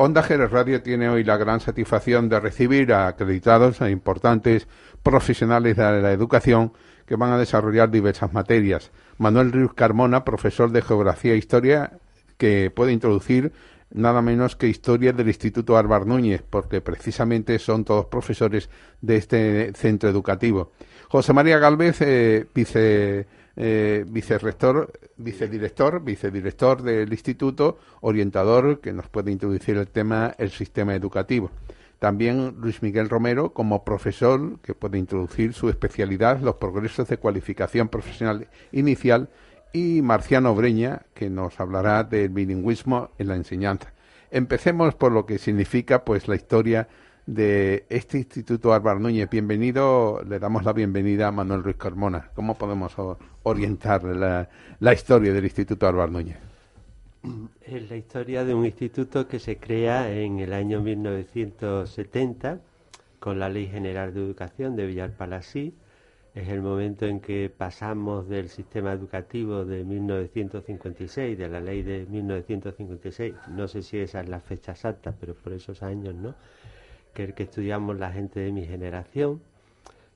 Onda Jerez Radio tiene hoy la gran satisfacción de recibir a acreditados e importantes profesionales de la educación que van a desarrollar diversas materias. Manuel Ríos Carmona, profesor de Geografía e Historia, que puede introducir nada menos que historia del Instituto Álvar Núñez, porque precisamente son todos profesores de este centro educativo. José María Galvez, eh, vice eh, vicerrector, vicedirector, vicedirector del instituto, orientador que nos puede introducir el tema el sistema educativo. También Luis Miguel Romero como profesor que puede introducir su especialidad, los progresos de cualificación profesional inicial y Marciano Breña que nos hablará del bilingüismo en la enseñanza. Empecemos por lo que significa pues la historia de este Instituto Álvaro Núñez. Bienvenido, le damos la bienvenida a Manuel Ruiz Carmona. ¿Cómo podemos orientar la, historia del Instituto Álvaro Núñez? Es la historia de un instituto que se crea en el año 1970 con la Ley General de Educación de Villar Palasí. Es el momento en que pasamos del sistema educativo de 1956, de la ley de 1956, no sé si esa es la fecha exacta, pero por esos años, ¿no? Que el que estudiamos la gente de mi generación,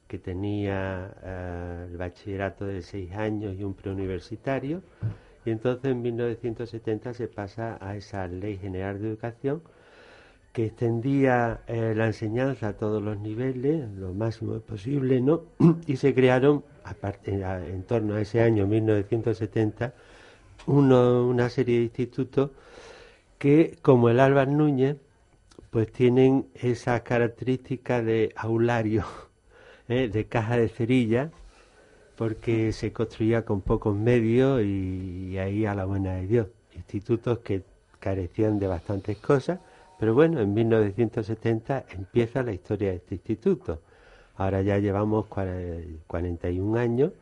que tenía eh, el bachillerato de seis años y un preuniversitario. Y entonces en 1970 se pasa a esa Ley General de Educación que extendía eh, la enseñanza a todos los niveles, lo máximo posible, ¿no? Y se crearon, aparte, en torno a ese año 1970, una serie de institutos que, como el Álvaro Núñez, pues tienen esa característica de aulario, ¿eh? de caja de cerilla, porque se construía con pocos medios y, ahí a la buena de Dios. Institutos que carecían de bastantes cosas, pero bueno, en 1970 empieza la historia de este instituto. Ahora ya llevamos 41 años,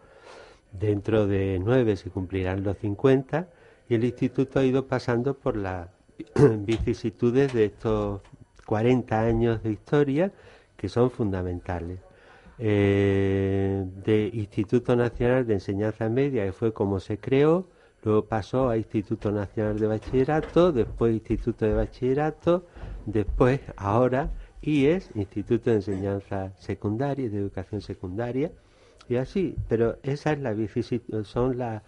dentro de nueve se cumplirán los 50 y el instituto ha ido pasando por las vicisitudes de estos 40 años de historia que son fundamentales. Eh, de Instituto Nacional de Enseñanza Media, que fue como se creó, luego pasó a Instituto Nacional de Bachillerato, después Instituto de Bachillerato, después, ahora, IES, Instituto de Enseñanza Secundaria, de Educación Secundaria, y así, pero esa es la son la,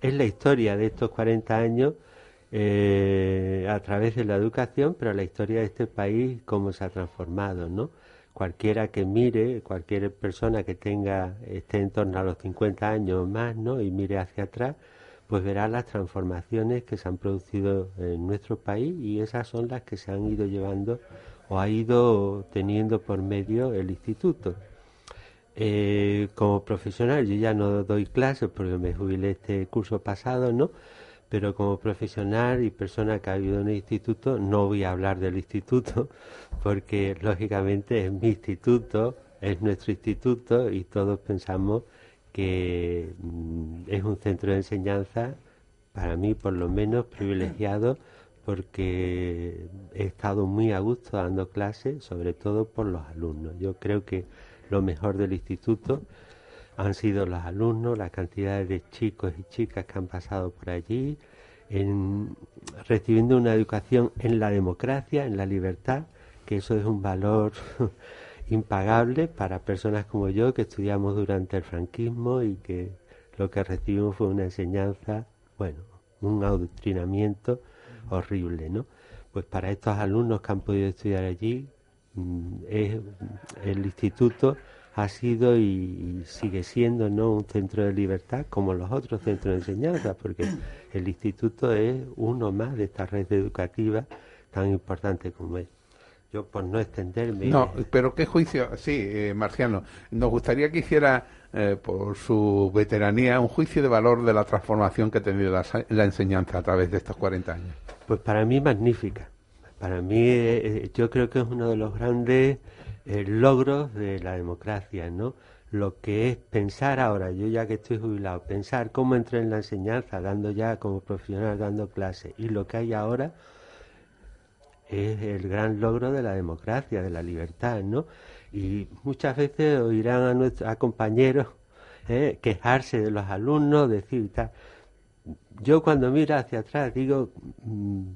es la historia de estos 40 años eh, a través de la educación, pero la historia de este país, cómo se ha transformado, ¿no? Cualquiera que mire, cualquier persona que tenga, esté en torno a los 50 años o más, ¿no? Y mire hacia atrás, pues verá las transformaciones que se han producido en nuestro país y esas son las que se han ido llevando o ha ido teniendo por medio el instituto. Eh, como profesional, yo ya no doy clases porque me jubilé este curso pasado, ¿no? Pero como profesional y persona que ha vivido en el instituto, no voy a hablar del instituto, porque lógicamente es mi instituto, es nuestro instituto y todos pensamos que mm, es un centro de enseñanza, para mí por lo menos privilegiado, porque he estado muy a gusto dando clases, sobre todo por los alumnos. Yo creo que lo mejor del instituto han sido los alumnos, la cantidad de chicos y chicas que han pasado por allí, en, recibiendo una educación en la democracia, en la libertad, que eso es un valor impagable para personas como yo que estudiamos durante el franquismo y que lo que recibimos fue una enseñanza, bueno, un adoctrinamiento horrible, ¿no? Pues para estos alumnos que han podido estudiar allí, mm, es el instituto ha sido y, sigue siendo no un centro de libertad como los otros centros de enseñanza, porque el instituto es uno más de esta red educativa tan importante como es. Yo por no extenderme. No, pero qué juicio, sí, eh, Marciano, nos gustaría que hiciera eh, por su veteranía un juicio de valor de la transformación que ha tenido la, enseñanza a través de estos 40 años. Pues para mí magnífica. Para mí eh, yo creo que es uno de los grandes el logros de la democracia, ¿no? Lo que es pensar ahora, yo ya que estoy jubilado, pensar cómo entré en la enseñanza, dando ya como profesional, dando clases, y lo que hay ahora es el gran logro de la democracia, de la libertad, ¿no? Y muchas veces oirán a, nuestros, compañeros ¿eh? quejarse de los alumnos, decir tal. Yo cuando miro hacia atrás digo, mm,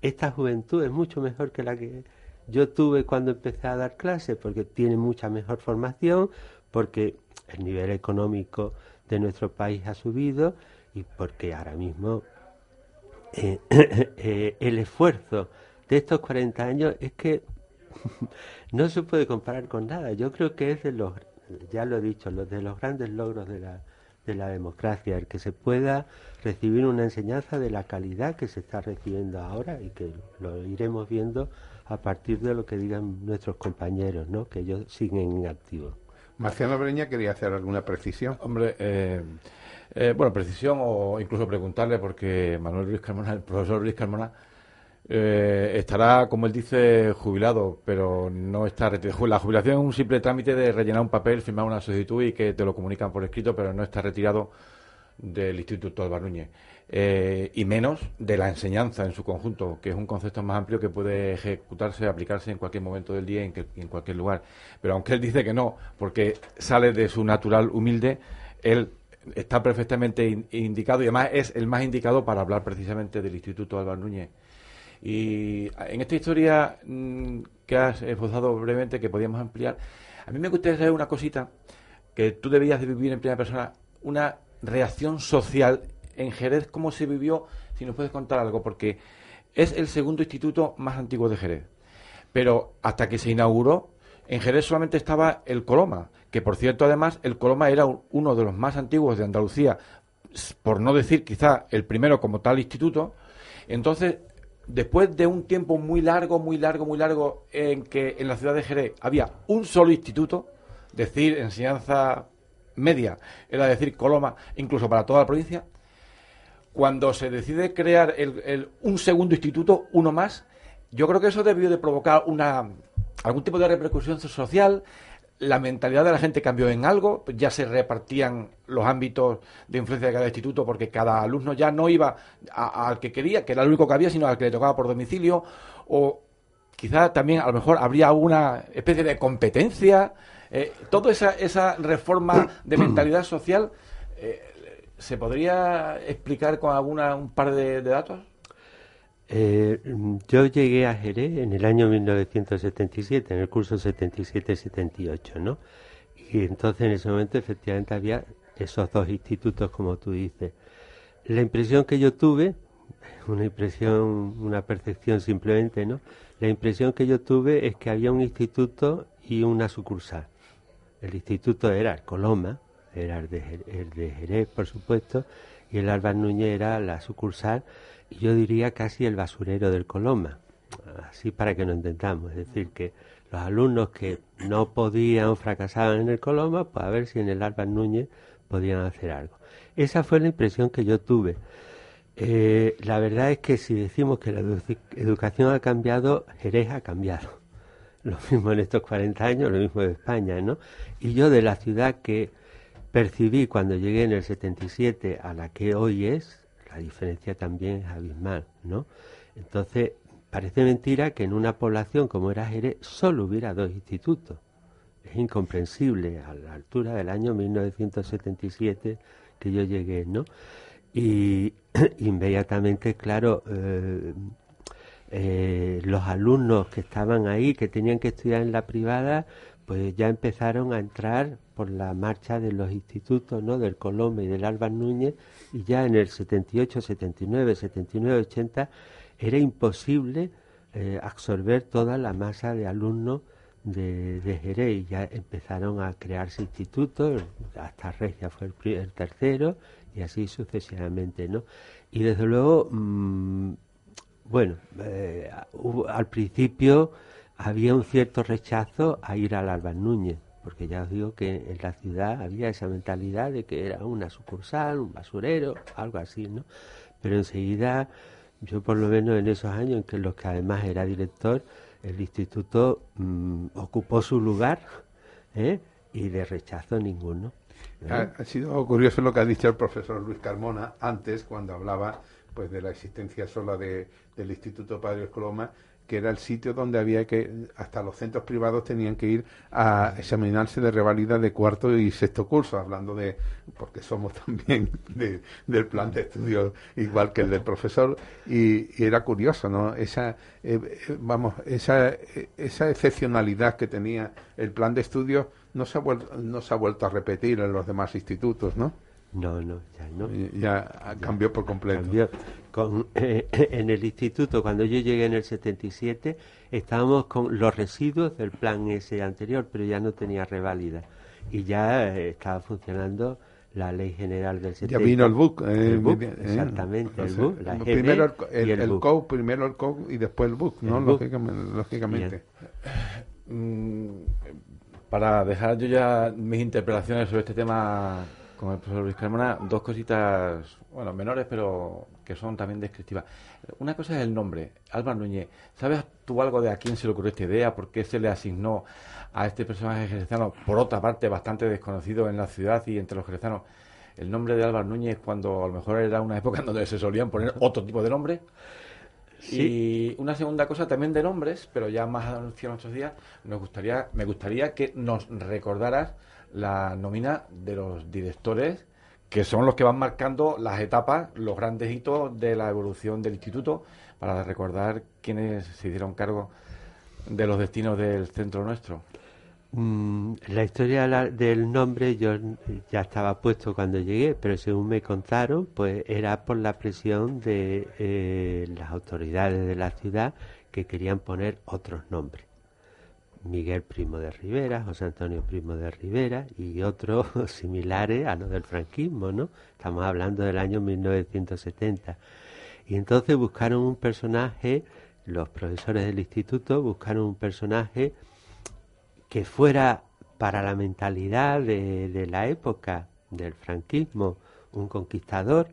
esta juventud es mucho mejor que la que yo tuve cuando empecé a dar clases, porque tiene mucha mejor formación, porque el nivel económico de nuestro país ha subido y porque ahora mismo eh, eh, el esfuerzo de estos 40 años es que no se puede comparar con nada. Yo creo que es de los, ya lo he dicho, los de los grandes logros de la, de la democracia, el que se pueda recibir una enseñanza de la calidad que se está recibiendo ahora y que lo iremos viendo a partir de lo que digan nuestros compañeros, ¿no? que ellos siguen en activo. Marciano Breña quería hacer alguna precisión. Hombre, eh, eh, bueno, precisión o incluso preguntarle, porque Manuel Luis Carmona, el profesor Luis Carmona, eh, estará, como él dice, jubilado, pero no está retirado. La jubilación es un simple trámite de rellenar un papel, firmar una solicitud y que te lo comunican por escrito, pero no está retirado del Instituto Álvaro Núñez. Eh, y menos de la enseñanza en su conjunto, que es un concepto más amplio que puede ejecutarse, aplicarse en cualquier momento del día en, en cualquier lugar. Pero aunque él dice que no, porque sale de su natural humilde, él está perfectamente indicado y además es el más indicado para hablar precisamente del Instituto Álvaro Núñez. Y en esta historia mm, que has esbozado brevemente, que podíamos ampliar, a mí me gustaría saber una cosita que tú debías de vivir en primera persona, una reacción social en Jerez, cómo se vivió, si nos puedes contar algo, porque es el segundo instituto más antiguo de Jerez. Pero hasta que se inauguró, en Jerez solamente estaba el Coloma, que por cierto además el Coloma era uno de los más antiguos de Andalucía, por no decir quizá el primero como tal instituto. Entonces, después de un tiempo muy largo, muy largo, muy largo, en que en la ciudad de Jerez había un solo instituto, decir enseñanza media, era decir Coloma, incluso para toda la provincia, cuando se decide crear un segundo instituto, uno más, yo creo que eso debió de provocar una algún tipo de repercusión social, la mentalidad de la gente cambió en algo, ya se repartían los ámbitos de influencia de cada instituto porque cada alumno ya no iba al que quería, que era el único que había, sino al que le tocaba por domicilio, o quizá también a lo mejor habría alguna especie de competencia. Eh, toda esa, esa reforma de mentalidad social, eh, ¿se podría explicar con alguna un par de datos? Eh, yo llegué a Jerez en el año 1977, en el curso 77-78, ¿no? Y entonces en ese momento efectivamente había esos dos institutos, como tú dices. La impresión que yo tuve, una impresión, una percepción simplemente, ¿no? La impresión que yo tuve es que había un instituto y una sucursal. El instituto era Coloma, era el de, el de Jerez, por supuesto, y el Álvaro Núñez era la sucursal yo diría casi el basurero del Coloma, así para que nos entendamos, es decir, que los alumnos que no podían fracasaban en el Coloma, pues a ver si en el Álvaro Núñez podían hacer algo. Esa fue la impresión que yo tuve. Eh, la verdad es que si decimos que la educación ha cambiado, Jerez ha cambiado. Lo mismo en estos 40 años, lo mismo de España, ¿no? Y yo de la ciudad que percibí cuando llegué en el 77 a la que hoy es, la diferencia también es abismal, ¿no? Entonces, parece mentira que en una población como era Jerez solo hubiera dos institutos. Es incomprensible a la altura del año 1977 que yo llegué, ¿no? Y inmediatamente, claro, eh, eh, los alumnos que estaban ahí, que tenían que estudiar en la privada, pues ya empezaron a entrar por la marcha de los institutos, ¿no? Del Colombo y del Álvaro Núñez, y ya en el 78, 79, 79, 80 era imposible eh, absorber toda la masa de alumnos de, de, Jerez ya empezaron a crearse institutos, hasta Regia fue el, tercero y así sucesivamente, ¿no? Y desde luego, mm, bueno, eh, al principio había un cierto rechazo a ir al Álvaro Núñez, porque ya os digo que en la ciudad había esa mentalidad de que era una sucursal, un basurero, algo así, ¿no? Pero enseguida, yo por lo menos en esos años en que los que además era director, el instituto mm, ocupó su lugar ¿eh? y de rechazo ninguno. Ha, sido curioso lo que ha dicho el profesor Luis Carmona antes, cuando hablaba pues de la existencia sola de, del Instituto Padre Coloma que era el sitio donde había que, hasta los centros privados tenían que ir a examinarse de revalida de cuarto y sexto curso, hablando de, porque somos también del plan de estudio igual que el del profesor, y, era curioso, ¿no? Esa, eh, eh, vamos, esa, esa excepcionalidad que tenía el plan de estudio no se ha vuelto, no se ha vuelto a repetir en los demás institutos, ¿no? No, no, ya no. Ya, cambió por completo. Con, eh, en el instituto, cuando yo llegué en el 77, estábamos con los residuos del plan ese anterior, pero ya no tenía reválida. Y ya eh, estaba funcionando la ley general del 70. Ya vino el BUC. Eh, exactamente, el BUC. La primero el, el, COU, primero el COU y después el BUC, ¿no? lógicamente. Mm, para dejar yo ya mis interpelaciones sobre este tema con el profesor Luis Carmona, dos cositas, bueno, menores, pero que son también descriptivas. Una cosa es el nombre, Álvaro Núñez. ¿Sabes tú algo de a quién se le ocurrió esta idea? ¿Por qué se le asignó a este personaje jerezano, por otra parte bastante desconocido en la ciudad y entre los jerezanos, el nombre de Álvaro Núñez cuando a lo mejor era una época en donde se solían poner otro tipo de nombre? Y una segunda cosa también de nombres, pero ya más hacia nuestros días, nos gustaría, me gustaría que nos recordaras la nómina de los directores que son los que van marcando las etapas, los grandes hitos de la evolución del instituto, para recordar quiénes se hicieron cargo de los destinos del centro nuestro. Mm, la historia del nombre yo ya estaba puesto cuando llegué, pero según me contaron, pues era por la presión de eh, las autoridades de la ciudad que querían poner otros nombres. Miguel Primo de Rivera, José Antonio Primo de Rivera y otros similares a los del franquismo, ¿no? Estamos hablando del año 1970. Y entonces buscaron un personaje, los profesores del instituto buscaron un personaje que fuera para la mentalidad de, la época del franquismo un conquistador,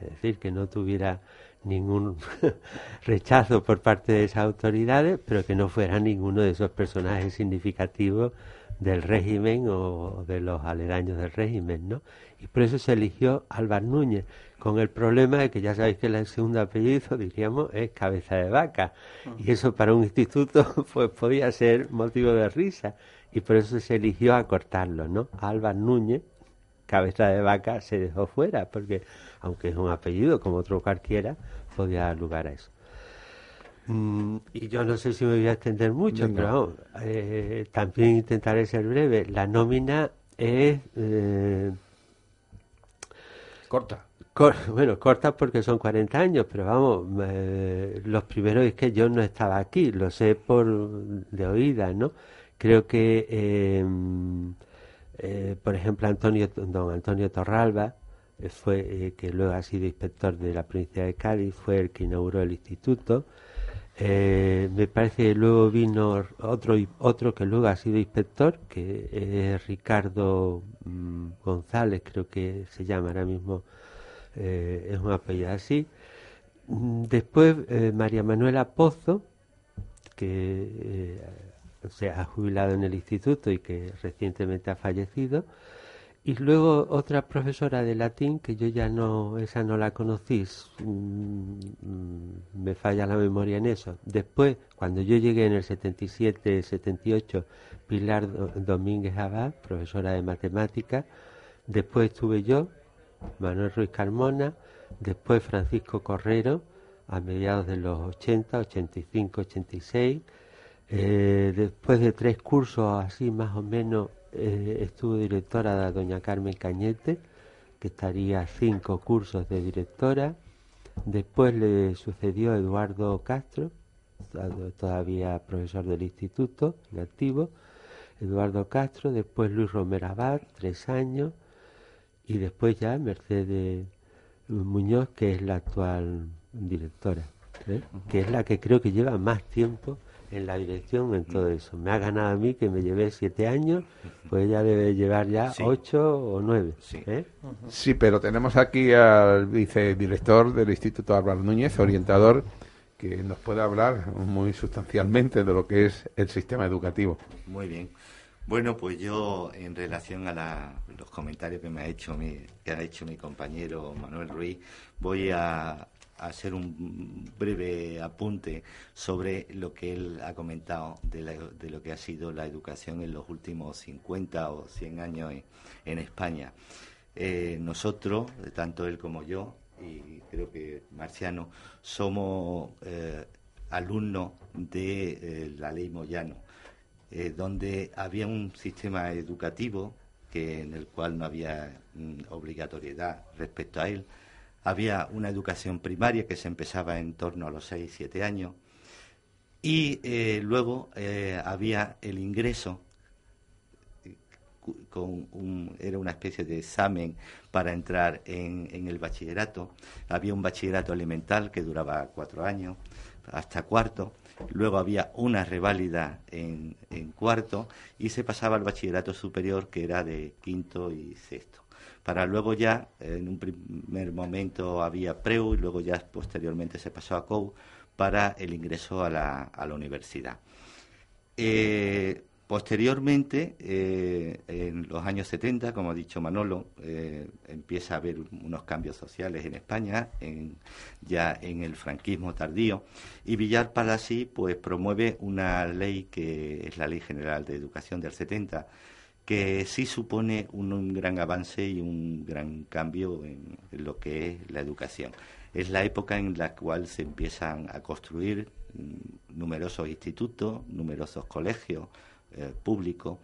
es decir, que no tuviera ningún rechazo por parte de esas autoridades, pero que no fuera ninguno de esos personajes significativos del régimen o de los aledaños del régimen, ¿no? Y por eso se eligió Álvaro Núñez, con el problema de que ya sabéis que el segundo apellido, diríamos, es cabeza de vaca. Y eso para un instituto pues podía ser motivo de risa. Y por eso se eligió acortarlo, ¿no? Álvaro Núñez, cabeza de vaca, se dejó fuera, porque aunque es un apellido como otro cualquiera, podía dar lugar a eso. Mm, y yo no sé si me voy a extender mucho, pero eh, también intentaré ser breve. La nómina es... Eh, corta. bueno, corta porque son 40 años, pero vamos, los primeros es que yo no estaba aquí, lo sé por de oída, ¿no? Creo que, eh, por ejemplo, Antonio, don Antonio Torralba, fue eh, que luego ha sido inspector de la provincia de Cádiz, fue el que inauguró el instituto. Eh, me parece que luego vino otro otro que luego ha sido inspector, que es Ricardo mm, González, creo que se llama ahora mismo, eh, es un apellido así. Mm, después María Manuela Pozo, que se ha jubilado en el instituto y que recientemente ha fallecido. Y luego otra profesora de latín que yo ya no, esa no la conocí, mm, me falla la memoria en eso. Después, cuando yo llegué en el 77, 78, Pilar Domínguez Abad, profesora de matemáticas. Después estuve yo, Manuel Ruiz Carmona. Después Francisco Correro, a mediados de los 80, 85, 86. después de tres cursos así más o menos eh, estuvo directora de doña Carmen Cañete, que estaría cinco cursos de directora. Después le sucedió Eduardo Castro, todavía profesor del instituto, activo. Eduardo Castro, después Luis Romero Abad, tres años, y después ya Mercedes Muñoz, que es la actual directora, ¿eh? que es la que creo que lleva más tiempo en la dirección, en todo eso. Me ha ganado a mí que me llevé siete años, pues ella debe llevar ya ocho o nueve. ¿eh? Sí. pero tenemos aquí al vicedirector del Instituto Álvaro Núñez, orientador, que nos puede hablar muy sustancialmente de lo que es el sistema educativo. Muy bien. Bueno, pues yo en relación a los comentarios que me ha hecho mi, que ha hecho mi compañero Manuel Ruiz, voy a, hacer un breve apunte sobre lo que él ha comentado de, lo que ha sido la educación en los últimos 50 o 100 años en, España. Eh, nosotros, tanto él como yo, y creo que Marciano, somos eh, alumnos de eh, la ley Moyano, donde había un sistema educativo que en el cual no había mm, obligatoriedad respecto a él, había una educación primaria que se empezaba en torno a los 6, 7 años y eh, luego eh, había el ingreso con era una especie de examen para entrar en, el bachillerato. Había un bachillerato elemental que duraba cuatro años, hasta cuarto. Luego había una reválida en cuarto y se pasaba al bachillerato superior que era de quinto y sexto para luego ya, en un primer momento había PREU y luego ya posteriormente se pasó a COU para el ingreso a la, universidad. Eh, posteriormente, eh, en los años 70, como ha dicho Manolo, eh, empieza a haber unos cambios sociales en España, ya en el franquismo tardío, y Villar Palasí pues, promueve una ley que es la Ley General de Educación del 70, que sí supone un, gran avance y un gran cambio en, lo que es la educación. Es la época en la cual se empiezan a construir mm, numerosos institutos, numerosos colegios eh, públicos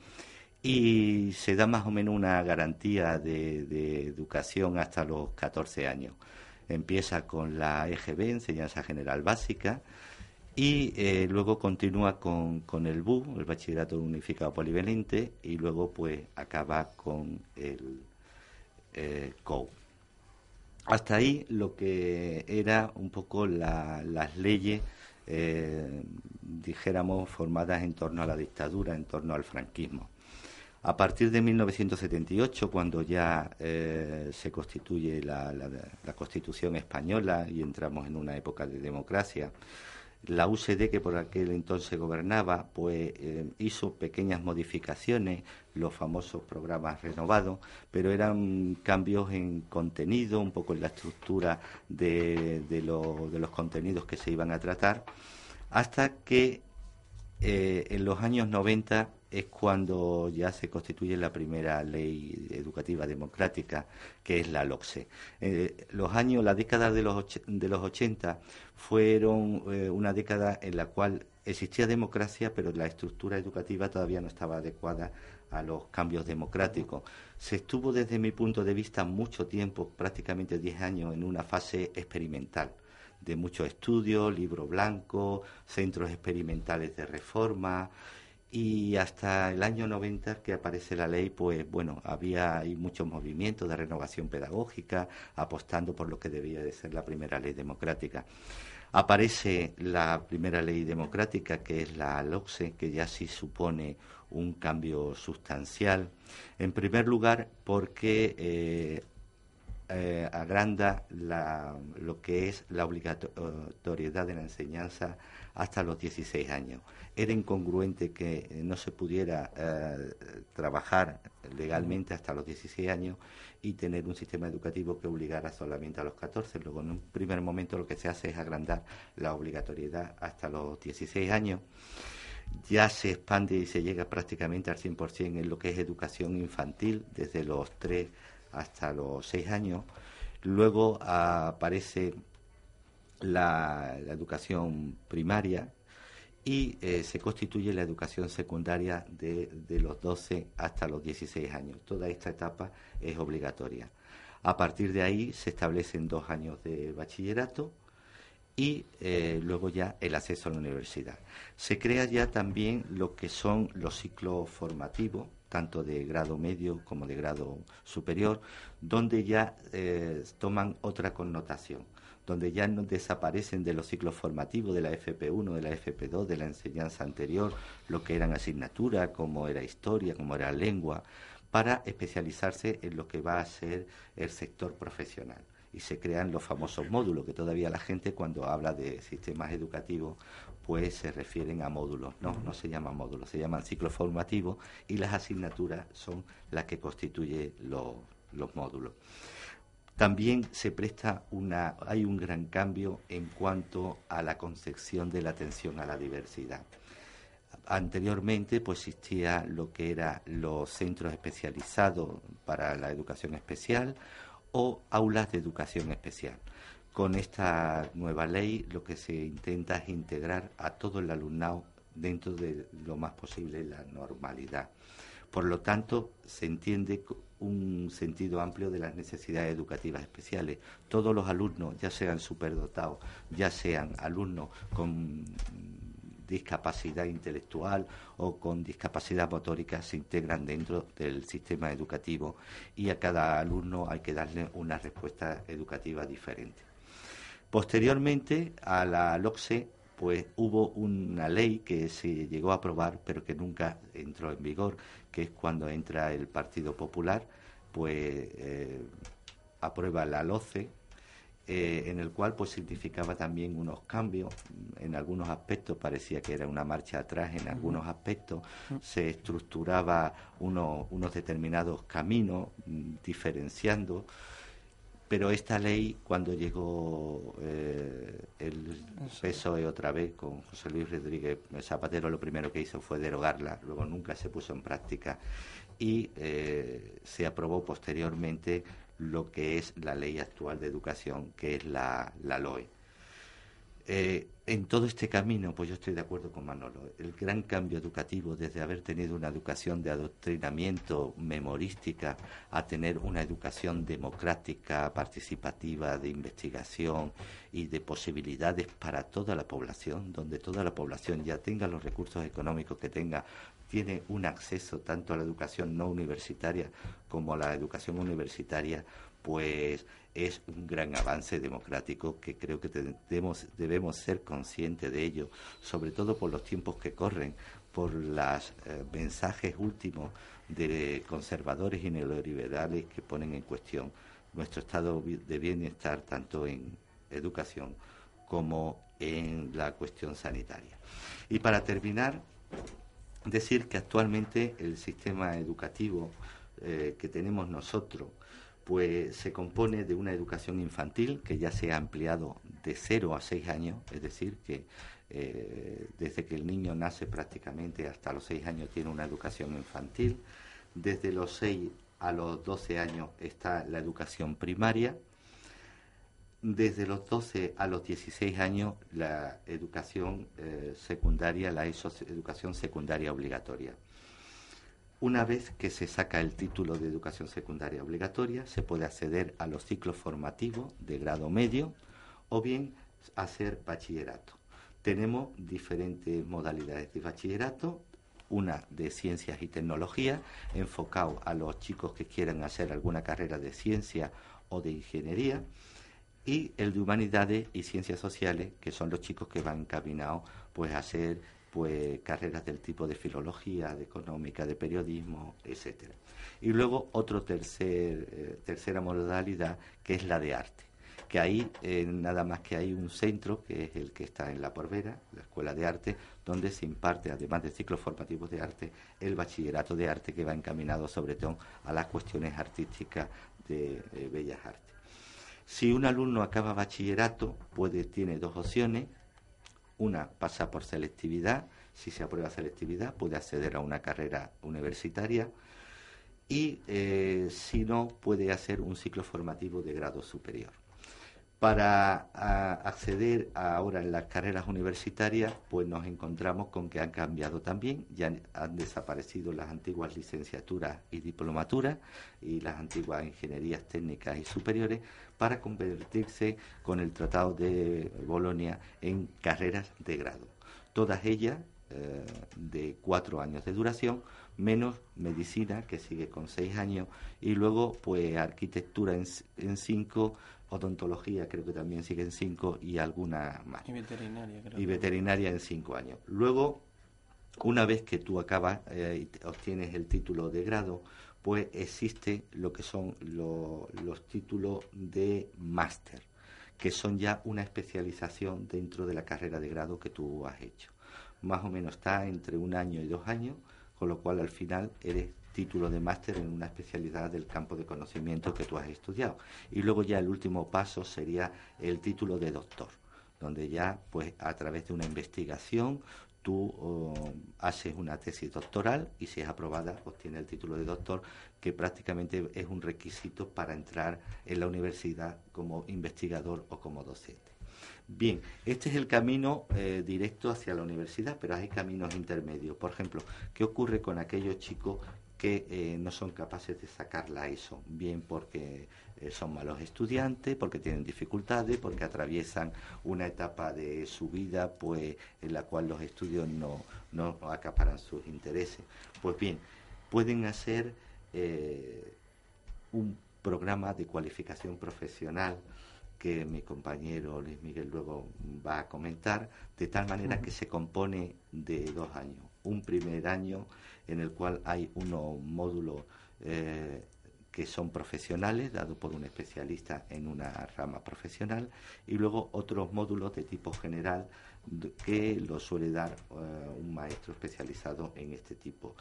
y se da más o menos una garantía de, de educación hasta los 14 años. Empieza con la EGB, Enseñanza General Básica, y eh, luego continúa con, con, el BU, el Bachillerato Unificado Polivalente, y luego pues acaba con el eh, COU. Hasta ahí lo que era un poco las leyes, eh, dijéramos, formadas en torno a la dictadura, en torno al franquismo. A partir de 1978, cuando ya se constituye la, la, Constitución española y entramos en una época de democracia, la UCD, que por aquel entonces gobernaba, pues eh, hizo pequeñas modificaciones, los famosos programas renovados, pero eran cambios en contenido, un poco en la estructura de, de, los contenidos que se iban a tratar, hasta que eh, en los años 90 es cuando ya se constituye la primera ley educativa democrática, que es la LOCSE. Eh, los años, la década de los, de los 80 fueron eh, una década en la cual existía democracia, pero la estructura educativa todavía no estaba adecuada a los cambios democráticos. Se estuvo desde mi punto de vista mucho tiempo, prácticamente 10 años, en una fase experimental de mucho estudio, libro blanco, centros experimentales de reforma, y hasta el año 90 que aparece la ley, pues bueno, había hay muchos movimientos de renovación pedagógica apostando por lo que debía de ser la primera ley democrática. Aparece la primera ley democrática, que es la LOCSE, que ya sí supone un cambio sustancial. En primer lugar, porque eh, eh, agranda lo que es la obligatoriedad de la enseñanza hasta los 16 años era incongruente que no se pudiera eh, trabajar legalmente hasta los 16 años y tener un sistema educativo que obligara solamente a los 14. Luego, en un primer momento, lo que se hace es agrandar la obligatoriedad hasta los 16 años. Ya se expande y se llega prácticamente al 100% en lo que es educación infantil, desde los 3 hasta los 6 años. Luego aparece la educación primaria, y eh, se constituye la educación secundaria de, los 12 hasta los 16 años. Toda esta etapa es obligatoria. A partir de ahí se establecen dos años de bachillerato y eh, luego ya el acceso a la universidad. Se crea ya también lo que son los ciclos formativos, tanto de grado medio como de grado superior, donde ya eh, toman otra connotación donde ya no desaparecen de los ciclos formativos de la FP1, de la FP2, de la enseñanza anterior, lo que eran asignaturas, como era historia, como era lengua, para especializarse en lo que va a ser el sector profesional. Y se crean los famosos módulos, que todavía la gente cuando habla de sistemas educativos, pues se refieren a módulos. No, no se llaman módulos, se llaman ciclos formativos y las asignaturas son las que constituyen los módulos. También se presta una, hay un gran cambio en cuanto a la concepción de la atención a la diversidad. Anteriormente, pues existía lo que eran los centros especializados para la educación especial o aulas de educación especial. Con esta nueva ley lo que se intenta es integrar a todo el alumnado dentro de lo más posible la normalidad. Por lo tanto, se entiende un sentido amplio de las necesidades educativas especiales. Todos los alumnos, ya sean superdotados, ya sean alumnos con discapacidad intelectual o con discapacidad motórica se integran dentro del sistema educativo y a cada alumno hay que darle una respuesta educativa diferente. Posteriormente a la LOCSE, pues hubo una ley que se llegó a aprobar, pero que nunca entró en vigor, que es cuando entra el Partido Popular, pues eh, aprueba la LOCE, eh, en el cual pues significaba también unos cambios. En algunos aspectos parecía que era una marcha atrás, en algunos aspectos se estructuraba unos determinados caminos, mm, diferenciando pero esta ley, cuando llegó eh, el PSOE otra vez con José Luis Rodríguez Zapatero, lo primero que hizo fue derogarla, luego nunca se puso en práctica y eh, se aprobó posteriormente lo que es la ley actual de educación, que es la, la LOE. Eh, en todo este camino, pues yo estoy de acuerdo con Manolo, el gran cambio educativo desde haber tenido una educación de adoctrinamiento memorística a tener una educación democrática, participativa, de investigación y de posibilidades para toda la población, donde toda la población ya tenga los recursos económicos que tenga, tiene un acceso tanto a la educación no universitaria como a la educación universitaria, pues es un gran avance democrático que creo que debemos, ser conscientes de ello, sobre todo por los tiempos que corren, por los eh, mensajes últimos de conservadores y neoliberales que ponen en cuestión nuestro estado de bienestar tanto en educación como en la cuestión sanitaria. Y para terminar, decir que actualmente el sistema educativo eh, que tenemos nosotros pues se compone de una educación infantil que ya se ha ampliado de 0 a 6 años, es decir, que eh, desde que el niño nace prácticamente hasta los 6 años tiene una educación infantil, desde los 6 a los 12 años está la educación primaria, desde los 12 a los 16 años la educación eh, secundaria, la educación secundaria obligatoria. Una vez que se saca el título de educación secundaria obligatoria, se puede acceder a los ciclos formativos de grado medio o bien hacer bachillerato. Tenemos diferentes modalidades de bachillerato, una de ciencias y tecnología, enfocado a los chicos que quieran hacer alguna carrera de ciencia o de ingeniería, y el de humanidades y ciencias sociales, que son los chicos que van encaminados pues a hacer pues carreras del tipo de filología, de económica, de periodismo, etcétera. Y luego otro tercer, eh, tercera modalidad que es la de arte, que ahí eh, nada más que hay un centro que es el que está en La Porvera, la Escuela de Arte, donde se imparte, además de ciclos formativos de arte, el bachillerato de arte que va encaminado sobre todo a las cuestiones artísticas de eh, bellas artes. Si un alumno acaba bachillerato, puede, tiene dos opciones, una pasa por selectividad, si se aprueba selectividad puede acceder a una carrera universitaria. Y eh, si no puede hacer un ciclo formativo de grado superior. Para acceder ahora en las carreras universitarias, pues nos encontramos con que han cambiado también, ya han desaparecido las antiguas licenciaturas y diplomaturas y las antiguas ingenierías técnicas y superiores para convertirse con el Tratado de Bolonia en carreras de grado. Todas ellas eh, de cuatro años de duración, menos medicina, que sigue con seis años, y luego pues arquitectura en cinco, odontología creo que también sigue en cinco, y alguna más. Y veterinaria, creo. Y veterinaria en cinco años. Luego, una vez que tú acabas eh, y obtienes el título de grado, pues existe lo que son los títulos de máster, que son ya una especialización dentro de la carrera de grado que tú has hecho más o menos está entre un año y dos años, con lo cual al final eres título de máster en una especialidad del campo de conocimiento que tú has estudiado. Y luego ya el último paso sería el título de doctor, donde ya pues a través de una investigación tú oh, haces una tesis doctoral y si es aprobada obtiene el título de doctor, que prácticamente es un requisito para entrar en la universidad como investigador o como docente. Bien, este es el camino eh, directo hacia la universidad, pero hay caminos intermedios. Por ejemplo, ¿qué ocurre con aquellos chicos que eh, no son capaces de sacar la ESO? Bien porque eh, son malos estudiantes, porque tienen dificultades, porque atraviesan una etapa de su vida pues en la cual los estudios no, no acaparan sus intereses. Pues bien, pueden hacer un programa de cualificación profesional que mi compañero Luis Miguel luego va a comentar, de tal manera que se compone de dos años. Un primer año en el cual hay unos módulos eh, que son profesionales, dados por un especialista en una rama profesional, y luego otros módulos de tipo general que lo suele dar eh, un maestro especializado en este tipo.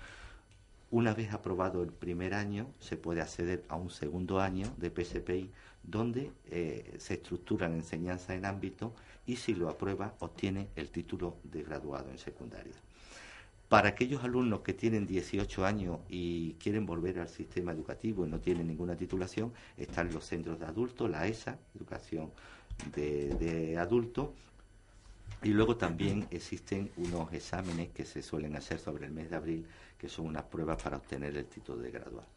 Una vez aprobado el primer año, se puede acceder a un segundo año de PSPI donde eh, se estructuran enseñanza en ámbito y si lo aprueba obtiene el título de graduado en secundaria. Para aquellos alumnos que tienen 18 años y quieren volver al sistema educativo y no tienen ninguna titulación, están los centros de adultos, la ESA, educación de, adultos, y luego también existen unos exámenes que se suelen hacer sobre el mes de abril, que son unas pruebas para obtener el título de graduado.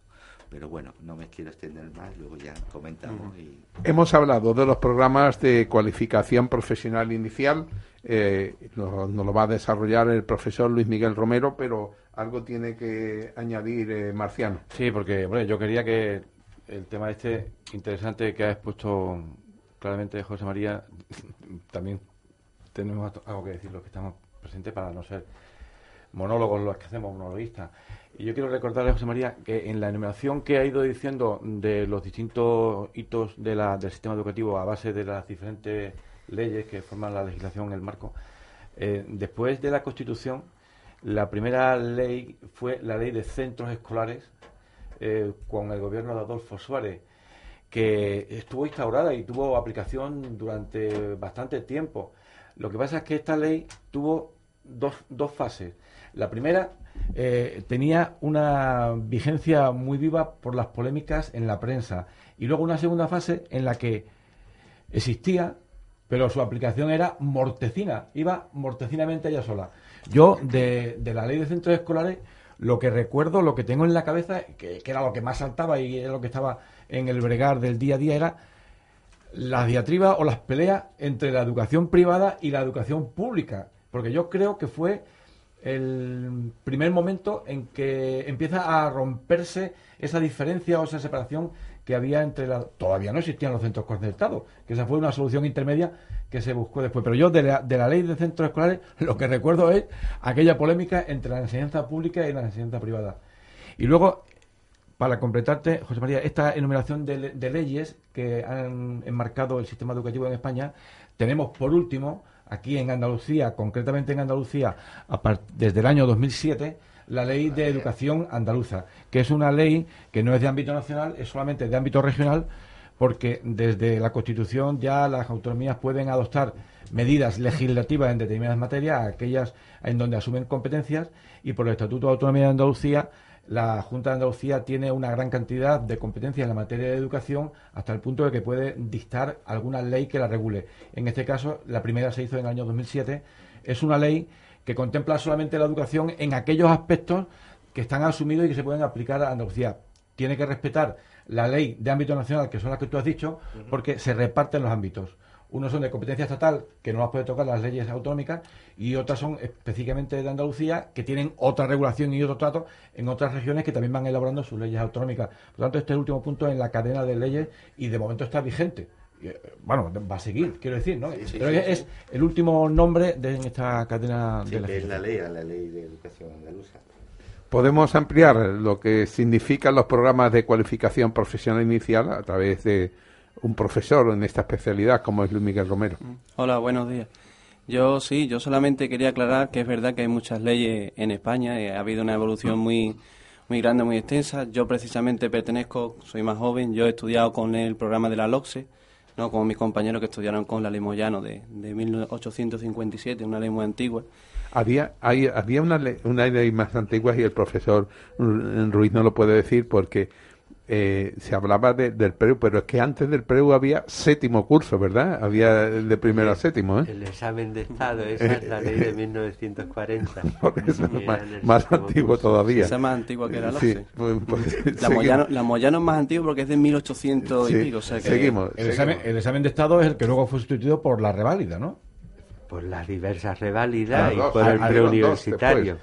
Pero bueno, no me quiero extender más, luego ya comentamos. Y... Hemos hablado de los programas de cualificación profesional inicial, eh, nos, lo va a desarrollar el profesor Luis Miguel Romero, pero algo tiene que añadir eh, Marciano. Sí, porque bueno, yo quería que el tema este interesante que ha expuesto claramente José María, también tenemos algo que decir los que estamos presentes para no ser monólogos los que hacemos, monologuistas. Y yo quiero recordarle José María que en la enumeración que ha ido diciendo de los distintos hitos de la, del sistema educativo a base de las diferentes leyes que forman la legislación, el marco, eh, después de la Constitución, la primera ley fue la ley de centros escolares eh, con el gobierno de Adolfo Suárez, que estuvo instaurada y tuvo aplicación durante bastante tiempo. Lo que pasa es que esta ley tuvo dos, dos fases. La primera eh, tenía una vigencia muy viva por las polémicas en la prensa. Y luego una segunda fase en la que existía, pero su aplicación era mortecina, iba mortecinamente ella sola. Yo, de, la ley de centros escolares, lo que recuerdo, lo que tengo en la cabeza, que, era lo que más saltaba y era lo que estaba en el bregar del día a día, era las diatribas o las peleas entre la educación privada y la educación pública. Porque yo creo que fue el primer momento en que empieza a romperse esa diferencia o esa separación que había entre la... Todavía no existían los centros concertados, que esa fue una solución intermedia que se buscó después. Pero yo de la, de la ley de centros escolares lo que recuerdo es aquella polémica entre la enseñanza pública y la enseñanza privada. Y luego, para completarte, José María, esta enumeración de, de leyes que han enmarcado el sistema educativo en España, tenemos por último aquí en Andalucía, concretamente en Andalucía, desde el año 2007, la ley de educación andaluza, que es una ley que no es de ámbito nacional, es solamente de ámbito regional, porque desde la Constitución ya las autonomías pueden adoptar medidas legislativas en determinadas materias, aquellas en donde asumen competencias, y por el Estatuto de Autonomía de Andalucía la Junta de Andalucía tiene una gran cantidad de competencias en la materia de educación hasta el punto de que puede dictar alguna ley que la regule. En este caso, la primera se hizo en el año 2007. Es una ley que contempla solamente la educación en aquellos aspectos que están asumidos y que se pueden aplicar a Andalucía. Tiene que respetar la ley de ámbito nacional, que son las que tú has dicho, porque se reparten los ámbitos. Unos son de competencia estatal, que no las puede tocar las leyes autonómicas, y otras son específicamente de Andalucía, que tienen otra regulación y otro trato en otras regiones que también van elaborando sus leyes autonómicas. Por lo tanto, este es el último punto en la cadena de leyes y de momento está vigente. Eh, bueno, va a seguir, quiero decir, ¿no? Pero es, el último nombre de en esta cadena de leyes. la ley, la ley de educación andaluza. Podemos ampliar lo que significan los programas de cualificación profesional inicial a través de un profesor en esta especialidad como es Luis Miguel Romero. Hola, buenos días. Yo sí, yo solamente quería aclarar que es verdad que hay muchas leyes en España y ha habido una evolución muy muy grande, muy extensa. Yo precisamente pertenezco, soy más joven, yo he estudiado con el programa de la LOCSE, ¿no? como mis compañeros que estudiaron con la ley Moyano de, de 1857, una ley muy antigua. Había, hay, había una, ley, una ley más antigua y el profesor Ruiz no lo puede decir porque eh, se hablaba del PREU, pero es que antes del PREU había séptimo curso, ¿verdad? Había el de primero a séptimo, ¿eh? El examen de Estado, esa es la ley de 1940. más, antiguo todavía. Esa es más antigua que la sí, pues, pues, la, Moyano, la, Moyano, es más antigua porque es de 1800 y pico. O sea que seguimos, el, Examen, el examen de Estado es el que luego fue sustituido por la reválida, ¿no? Por las diversas reválidas y por el preuniversitario.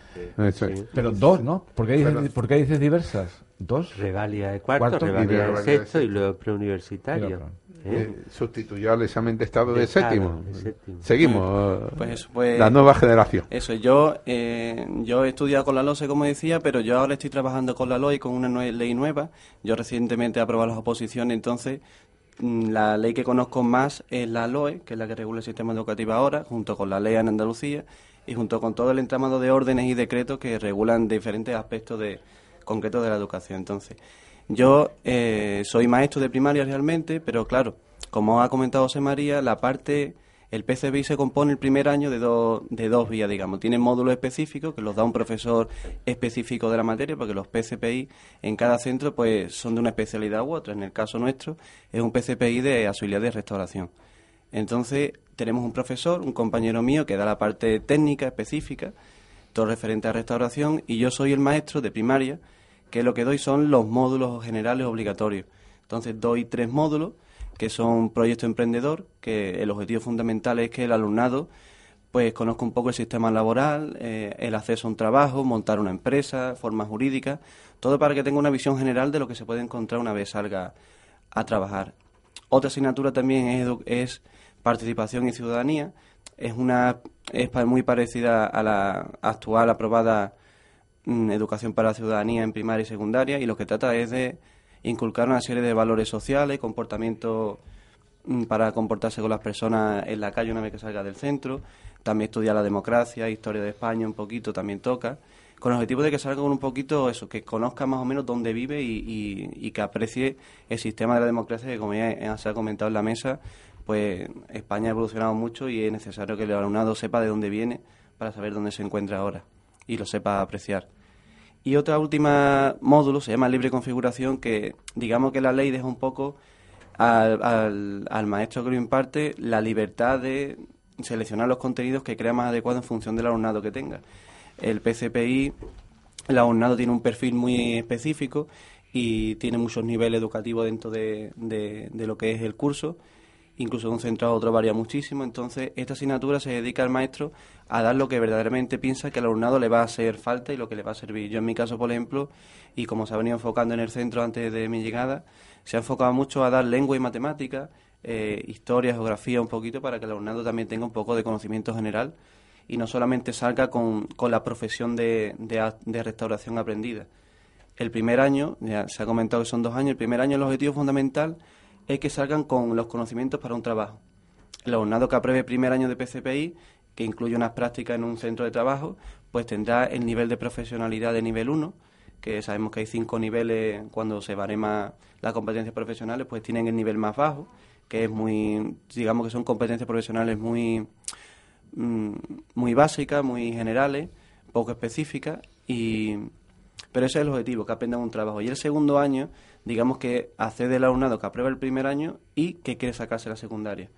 Pero dos, ¿no? ¿Por qué, dices, ¿Por qué dices diversas? ¿Dos? Reválida de cuarto, reválida de sexto y luego preuniversitario. ¿Eh? ¿Eh? sustituyó al examen de estado de, séptimo. Seguimos. Pues, pues, la nueva generación. Eso, yo, eh, yo he estudiado con la LOSE, como decía, pero yo ahora estoy trabajando con la LOE con una ley nueva. Yo recientemente he aprobado las oposiciones, entonces la ley que conozco más es la LOE, que es la que regula el sistema educativo ahora, junto con la ley en Andalucía y junto con todo el entramado de órdenes y decretos que regulan diferentes aspectos de, concretos de la educación. Entonces, yo eh, soy maestro de primaria realmente, pero claro, como ha comentado José María, la parte el PCBI se compone el primer año de, de dos vías, digamos. Tiene módulos específicos que los da un profesor específico de la materia, porque los PCPI en cada centro pues son de una especialidad u otra. En el caso nuestro es un PCPI de auxiliar de restauración. Entonces tenemos un profesor, un compañero mío que da la parte técnica específica, todo referente a restauración, y yo soy el maestro de primaria, que lo que doy son los módulos generales obligatorios. Entonces doy tres módulos que son proyecto emprendedor, que el objetivo fundamental es que el alumnado pues conozca un poco el sistema laboral, eh, el acceso a un trabajo, montar una empresa, formas jurídicas, todo para que tenga una visión general de lo que se puede encontrar una vez salga a trabajar. Otra asignatura también es, es participación y ciudadanía, es una es muy parecida a la actual aprobada mm, educación para la ciudadanía en primaria y secundaria y lo que trata es de inculcar una serie de valores sociales, comportamientos mm, para comportarse con las personas en la calle una vez que salga del centro. También estudiar la democracia, historia de España un poquito, también toca. Con el objetivo de que salga con un poquito eso, que conozca más o menos dónde vive y, que aprecie el sistema de la democracia que, como ya se ha comentado en la mesa, pues España ha evolucionado mucho y es necesario que el alumnado sepa de dónde viene para saber dónde se encuentra ahora y lo sepa apreciar. Y otra última módulo se llama libre configuración, que digamos que la ley deja un poco al, al, maestro que lo imparte la libertad de seleccionar los contenidos que crea más adecuado en función del alumnado que tenga. El PCPI, el alumnado tiene un perfil muy específico y tiene muchos niveles educativos dentro de, de lo que es el curso incluso de un centro a otro varía muchísimo. Entonces, esta asignatura se dedica al maestro a dar lo que verdaderamente piensa que al alumnado le va a hacer falta y lo que le va a servir. Yo, en mi caso, por ejemplo, y como se ha venido enfocando en el centro antes de mi llegada, se ha enfocado mucho a dar lengua y matemática, eh, historia, geografía, un poquito, para que el alumnado también tenga un poco de conocimiento general y no solamente salga con, con la profesión de, de, de restauración aprendida. El primer año, ya se ha comentado que son dos años, el primer año el objetivo fundamental es que salgan con los conocimientos para un trabajo. El alumnado que apruebe primer año de PCPI, que incluye unas prácticas en un centro de trabajo, pues tendrá el nivel de profesionalidad de nivel 1, que sabemos que hay cinco niveles cuando se barema las competencias profesionales, pues tienen el nivel más bajo, que es muy, digamos que son competencias profesionales muy, mm, muy básicas, muy generales, poco específicas, y, pero ese es el objetivo, que aprendan un trabajo. Y el segundo año digamos que accede el alumnado que aprueba el primer año y que quiere sacarse la secundaria.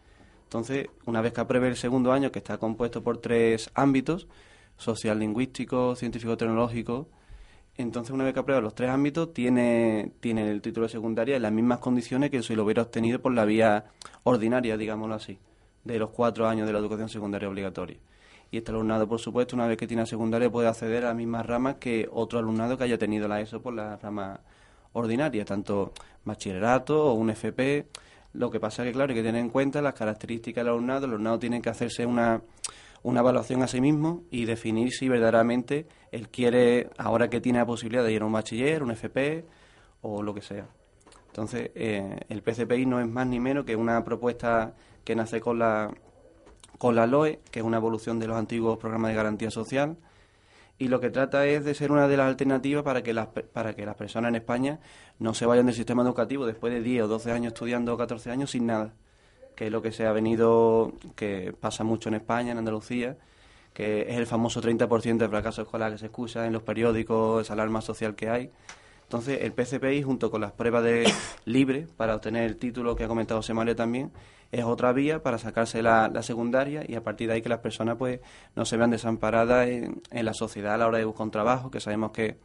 Entonces, una vez que apruebe el segundo año, que está compuesto por tres ámbitos, social, lingüístico, científico, tecnológico, entonces una vez que aprueba los tres ámbitos, tiene, tiene el título de secundaria en las mismas condiciones que si lo hubiera obtenido por la vía ordinaria, digámoslo así, de los cuatro años de la educación secundaria obligatoria. Y este alumnado, por supuesto, una vez que tiene la secundaria, puede acceder a las mismas ramas que otro alumnado que haya tenido la ESO por la rama ordinaria, tanto bachillerato o un FP. Lo que pasa es que, claro, hay que tener en cuenta las características del alumnado. El alumnado tiene que hacerse una, una evaluación a sí mismo y definir si verdaderamente él quiere, ahora que tiene la posibilidad de ir a un bachiller, un FP o lo que sea. Entonces, eh, el PCPI no es más ni menos que una propuesta que nace con la, con la LOE, que es una evolución de los antiguos programas de garantía social, y lo que trata es de ser una de las alternativas para que las, para que las personas en España no se vayan del sistema educativo después de 10 o 12 años estudiando o 14 años sin nada, que es lo que se ha venido, que pasa mucho en España, en Andalucía, que es el famoso 30% de fracaso escolar que se escucha en los periódicos, esa alarma social que hay. Entonces, el PCPI, junto con las pruebas de libre para obtener el título que ha comentado Semario también, es otra vía para sacarse la, secundaria y a partir de ahí que las personas pues no se vean desamparadas en, la sociedad a la hora de buscar un trabajo, que sabemos que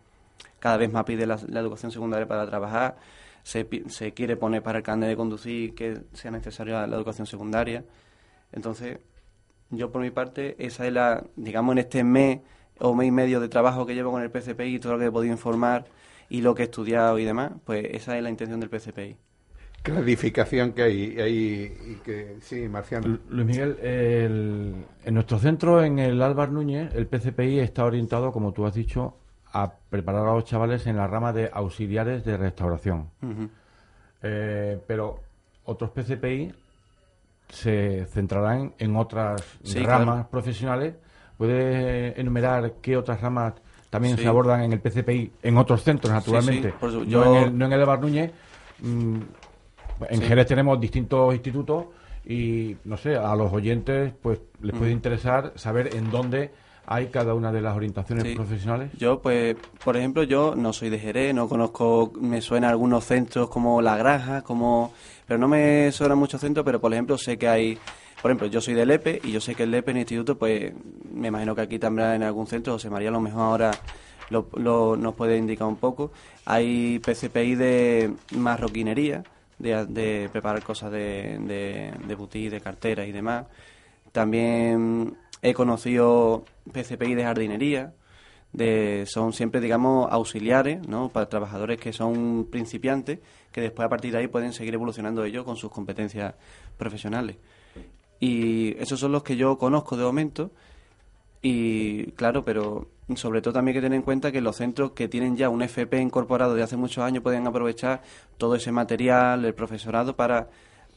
cada vez más pide la, educación secundaria para trabajar, se, se, quiere poner para el carnet de conducir que sea necesaria la educación secundaria. Entonces, yo por mi parte, esa es la, digamos, en este mes o mes y medio de trabajo que llevo con el PCPI, todo lo que he podido informar y lo que he estudiado y demás, pues esa es la intención del PCPI clarificación que hay, hay y que sí, Marciano. Luis Miguel, en nuestro centro, en el Álvar Núñez, el PCPI está orientado, como tú has dicho, a preparar a los chavales en la rama de auxiliares de restauración. Eh, pero otros PCPI se centrarán en otras ramas profesionales. ¿Puede enumerar qué otras ramas también se abordan en el PCPI en otros centros, naturalmente? no, en el, Álvar Núñez. Mm, en Jerez tenemos distintos institutos y, no sé, a los oyentes pues les puede interesar saber en dónde hay cada una de las orientaciones profesionales? Yo, pues, por ejemplo, yo no soy de Jerez, no conozco, me suena algunos centros como La Granja, como, pero no me suena muchos centros, pero por ejemplo sé que hay, por ejemplo, yo soy del EPE y yo sé que el EPE en el instituto, pues, me imagino que aquí también en algún centro, José María a lo mejor ahora lo, nos puede indicar un poco. Hay PCPI de marroquinería, de, preparar cosas de, de, de de carteras y demás. También he conocido PCPI de jardinería, de, son siempre, digamos, auxiliares, ¿no? Para trabajadores que son principiantes, que después a partir de ahí pueden seguir evolucionando ellos con sus competencias profesionales. Y esos son los que yo conozco de momento. Y claro, pero sobre todo también hay que tener en cuenta que los centros que tienen ya un FP incorporado de hace muchos años pueden aprovechar todo ese material, el profesorado, para,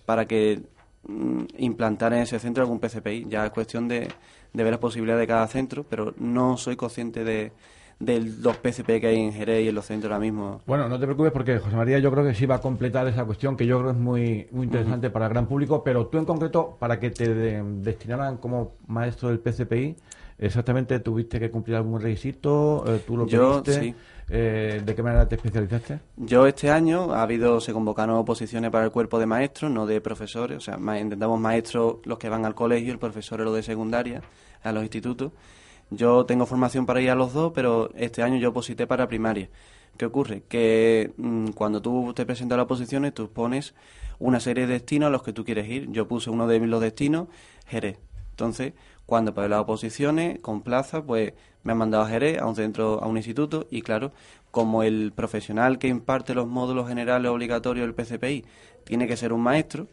para que mm, implantar en ese centro algún PCPI. Ya es cuestión de, de ver las posibilidades de cada centro, pero no soy consciente de, de los PCP que hay en Jerez y en los centros ahora mismo. Bueno, no te preocupes porque José María yo creo que sí va a completar esa cuestión que yo creo es muy, muy interesante para el gran público, pero tú en concreto, para que te destinaran como maestro del PCPI, exactamente tuviste que cumplir algún requisito, eh, tú lo Yo, sí. Eh, ¿De qué manera te especializaste? Yo este año ha habido, se convocaron oposiciones para el cuerpo de maestros, no de profesores, o sea, intentamos maestros los que van al colegio, el profesor lo de secundaria, a los institutos. Yo tengo formación para ir a los dos, pero este año yo oposité para primaria. ¿Qué ocurre? Que mm, cuando tú te presentas a las oposiciones, tú pones una serie de destinos a los que tú quieres ir. Yo puse uno de los destinos, Jerez. Entonces, cuando para las oposiciones con plaza, pues me han mandado a Jerez, a un centro, a un instituto, y claro, como el profesional que imparte los módulos generales obligatorios del PCPI tiene que ser un maestro,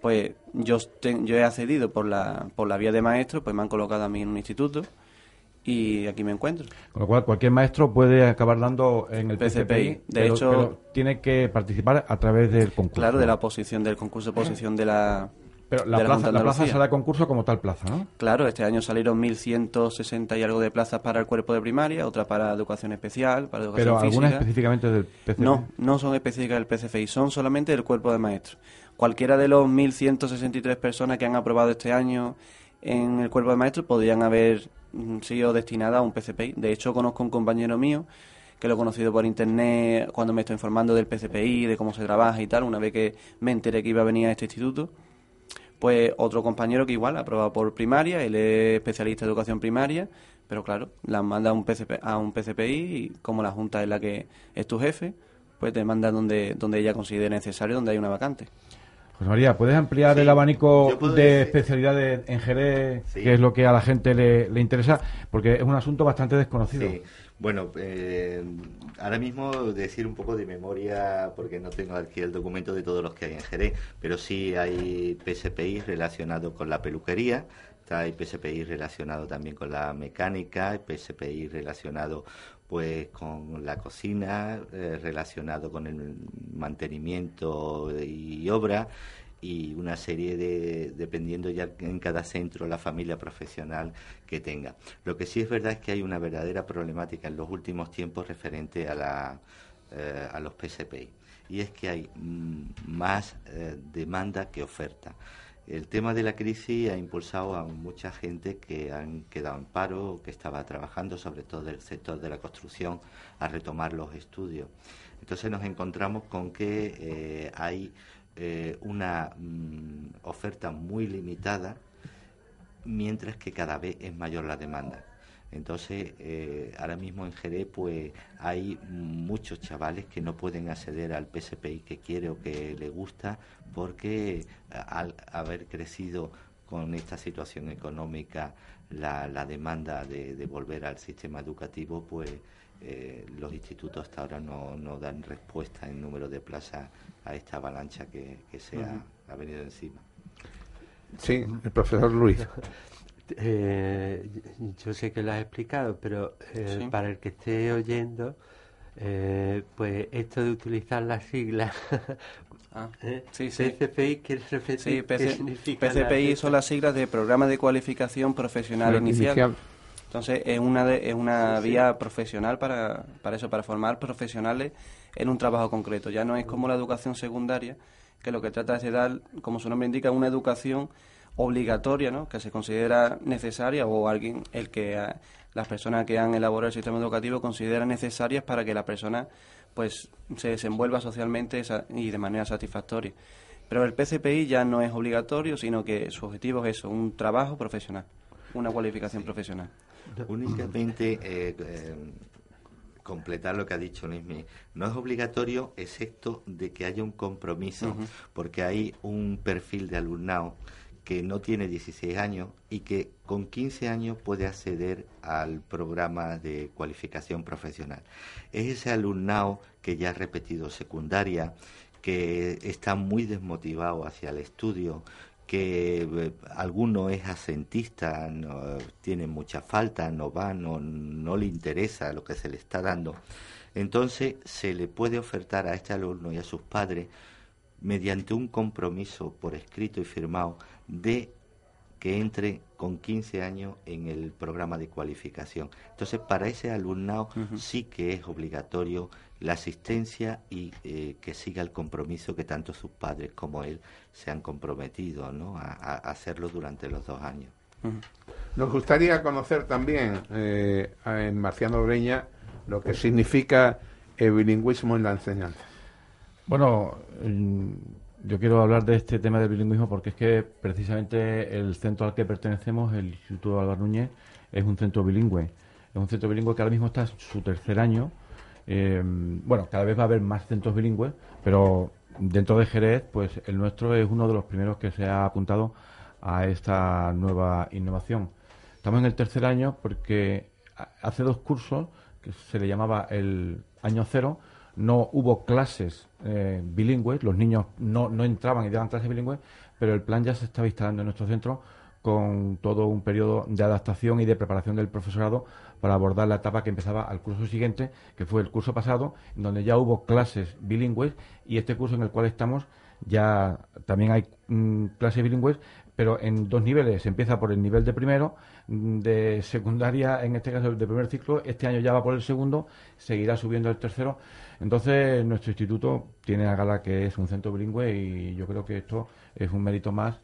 pues yo, yo he accedido por la, por la vía de maestro, pues me han colocado a mí en un instituto y aquí me encuentro. Con lo cual, cualquier maestro puede acabar dando en el PCPI, de hecho, tiene que participar a través del concurso. Claro, de la oposición, del concurso de posición de la, pero la, plaza, la, plaza será concurso como tal plaza, ¿no? Claro, este año salieron 1.160 y algo de plazas para el cuerpo de primaria, otras para educación especial, para educación Pero algunas específicamente del PCFI. No, no son específicas del PCFI, son solamente del cuerpo de maestros. Cualquiera de los 1.163 personas que han aprobado este año en el cuerpo de maestros podrían haber mm, sido destinadas a un PCPI. De hecho, conozco un compañero mío que lo he conocido por internet cuando me estoy informando del PCPI, de cómo se trabaja y tal, una vez que me enteré que iba a venir a este instituto pues otro compañero que igual ha aprobado por primaria, él es especialista en educación primaria, pero claro, la manda a un, PCP, a un PCPI y como la Junta es la que es tu jefe, pues te manda donde, donde ella considere necesario, donde hay una vacante. José María, ¿puedes ampliar el abanico de especialidades en Jerez, que es lo que a la gente le, le, interesa? Porque es un asunto bastante desconocido. Sí. Bueno, eh, ahora mismo decir un poco de memoria, porque no tengo aquí el documento de todos los que hay en Jerez, pero sí hay PSPI relacionado con la peluquería, hay PSPI relacionado también con la mecánica, hay PSPI relacionado pues con la cocina, eh, relacionado con el mantenimiento y obra, y una serie de, dependiendo ya en cada centro, la familia profesional que tenga. Lo que sí es verdad es que hay una verdadera problemática en los últimos tiempos referente a, la, eh, a los PSPI, y es que hay mm, más eh, demanda que oferta. El tema de la crisis ha impulsado a mucha gente que han quedado en paro, que estaba trabajando, sobre todo del sector de la construcción, a retomar los estudios. Entonces nos encontramos con que eh, hay eh, una mm, oferta muy limitada, mientras que cada vez es mayor la demanda. Entonces, eh, ahora mismo en Jerez, pues hay muchos chavales que no pueden acceder al PSPI que quiere o que le gusta porque al haber crecido con esta situación económica la, demanda de, volver al sistema educativo, pues eh, los institutos hasta ahora no, no, dan respuesta en número de plazas a esta avalancha que, se ha, venido encima. Sí, el profesor Luis. Eh, yo sé que lo has explicado, pero eh, para el que esté oyendo, eh, pues esto de utilizar las siglas Ah, sí, sí. PCPI, ¿quieres repetir qué significa? PCPI son las siglas de Programa de Cualificación Profesional Inicial. Entonces, es una, es una vía profesional para, para eso, para formar profesionales en un trabajo concreto. Ya no es como la educación secundaria, que lo que trata es de dar, como su nombre indica, una educación obligatoria, ¿no? que se considera necesaria o alguien, el que las personas que han elaborado el sistema educativo consideran necesarias para que la persona pues se desenvuelva socialmente y de manera satisfactoria. Pero el PCPI ya no es obligatorio, sino que su objetivo es eso, un trabajo profesional, una cualificación profesional. Únicamente eh, eh, completar lo que ha dicho Luismi. No es obligatorio, excepto de que haya un compromiso, porque hay un perfil de alumnado que no tiene 16 años y que con 15 años puede acceder al programa de cualificación profesional. Es ese alumnado que ya ha repetido secundaria, que está muy desmotivado hacia el estudio, que eh, alguno es asentista, no, tiene mucha falta, no va, no, no le interesa lo que se le está dando. Entonces se le puede ofertar a este alumno y a sus padres mediante un compromiso por escrito y firmado de que entre con 15 años en el programa de cualificación. Entonces, para ese alumnado sí que es obligatorio la asistencia y eh, que siga el compromiso que tanto sus padres como él se han comprometido ¿no? a, hacerlo durante los dos años. Nos gustaría conocer también eh, en Marciano Breña lo que significa el bilingüismo en la enseñanza. Bueno, yo quiero hablar de este tema del bilingüismo porque es que precisamente el centro al que pertenecemos, el Instituto Álvaro Núñez, es un centro bilingüe. Es un centro bilingüe que ahora mismo está en su tercer año. Eh, bueno, cada vez va a haber más centros bilingües, pero dentro de Jerez, pues el nuestro es uno de los primeros que se ha apuntado a esta nueva innovación. Estamos en el tercer año porque hace dos cursos, que se le llamaba el año cero, no hubo clases eh, bilingües, los niños no, no entraban y daban clases bilingües, pero el plan ya se estaba instalando en nuestro centro con todo un periodo de adaptación y de preparación del profesorado para abordar la etapa que empezaba al curso siguiente, que fue el curso pasado, donde ya hubo clases bilingües y este curso en el cual estamos ya también hay mm, clases bilingües, pero en dos niveles. Se empieza por el nivel de primero, mm, de secundaria, en este caso de primer ciclo, este año ya va por el segundo, seguirá subiendo el tercero. Entonces, nuestro instituto tiene a gala que es un centro bilingüe y yo creo que esto es un mérito más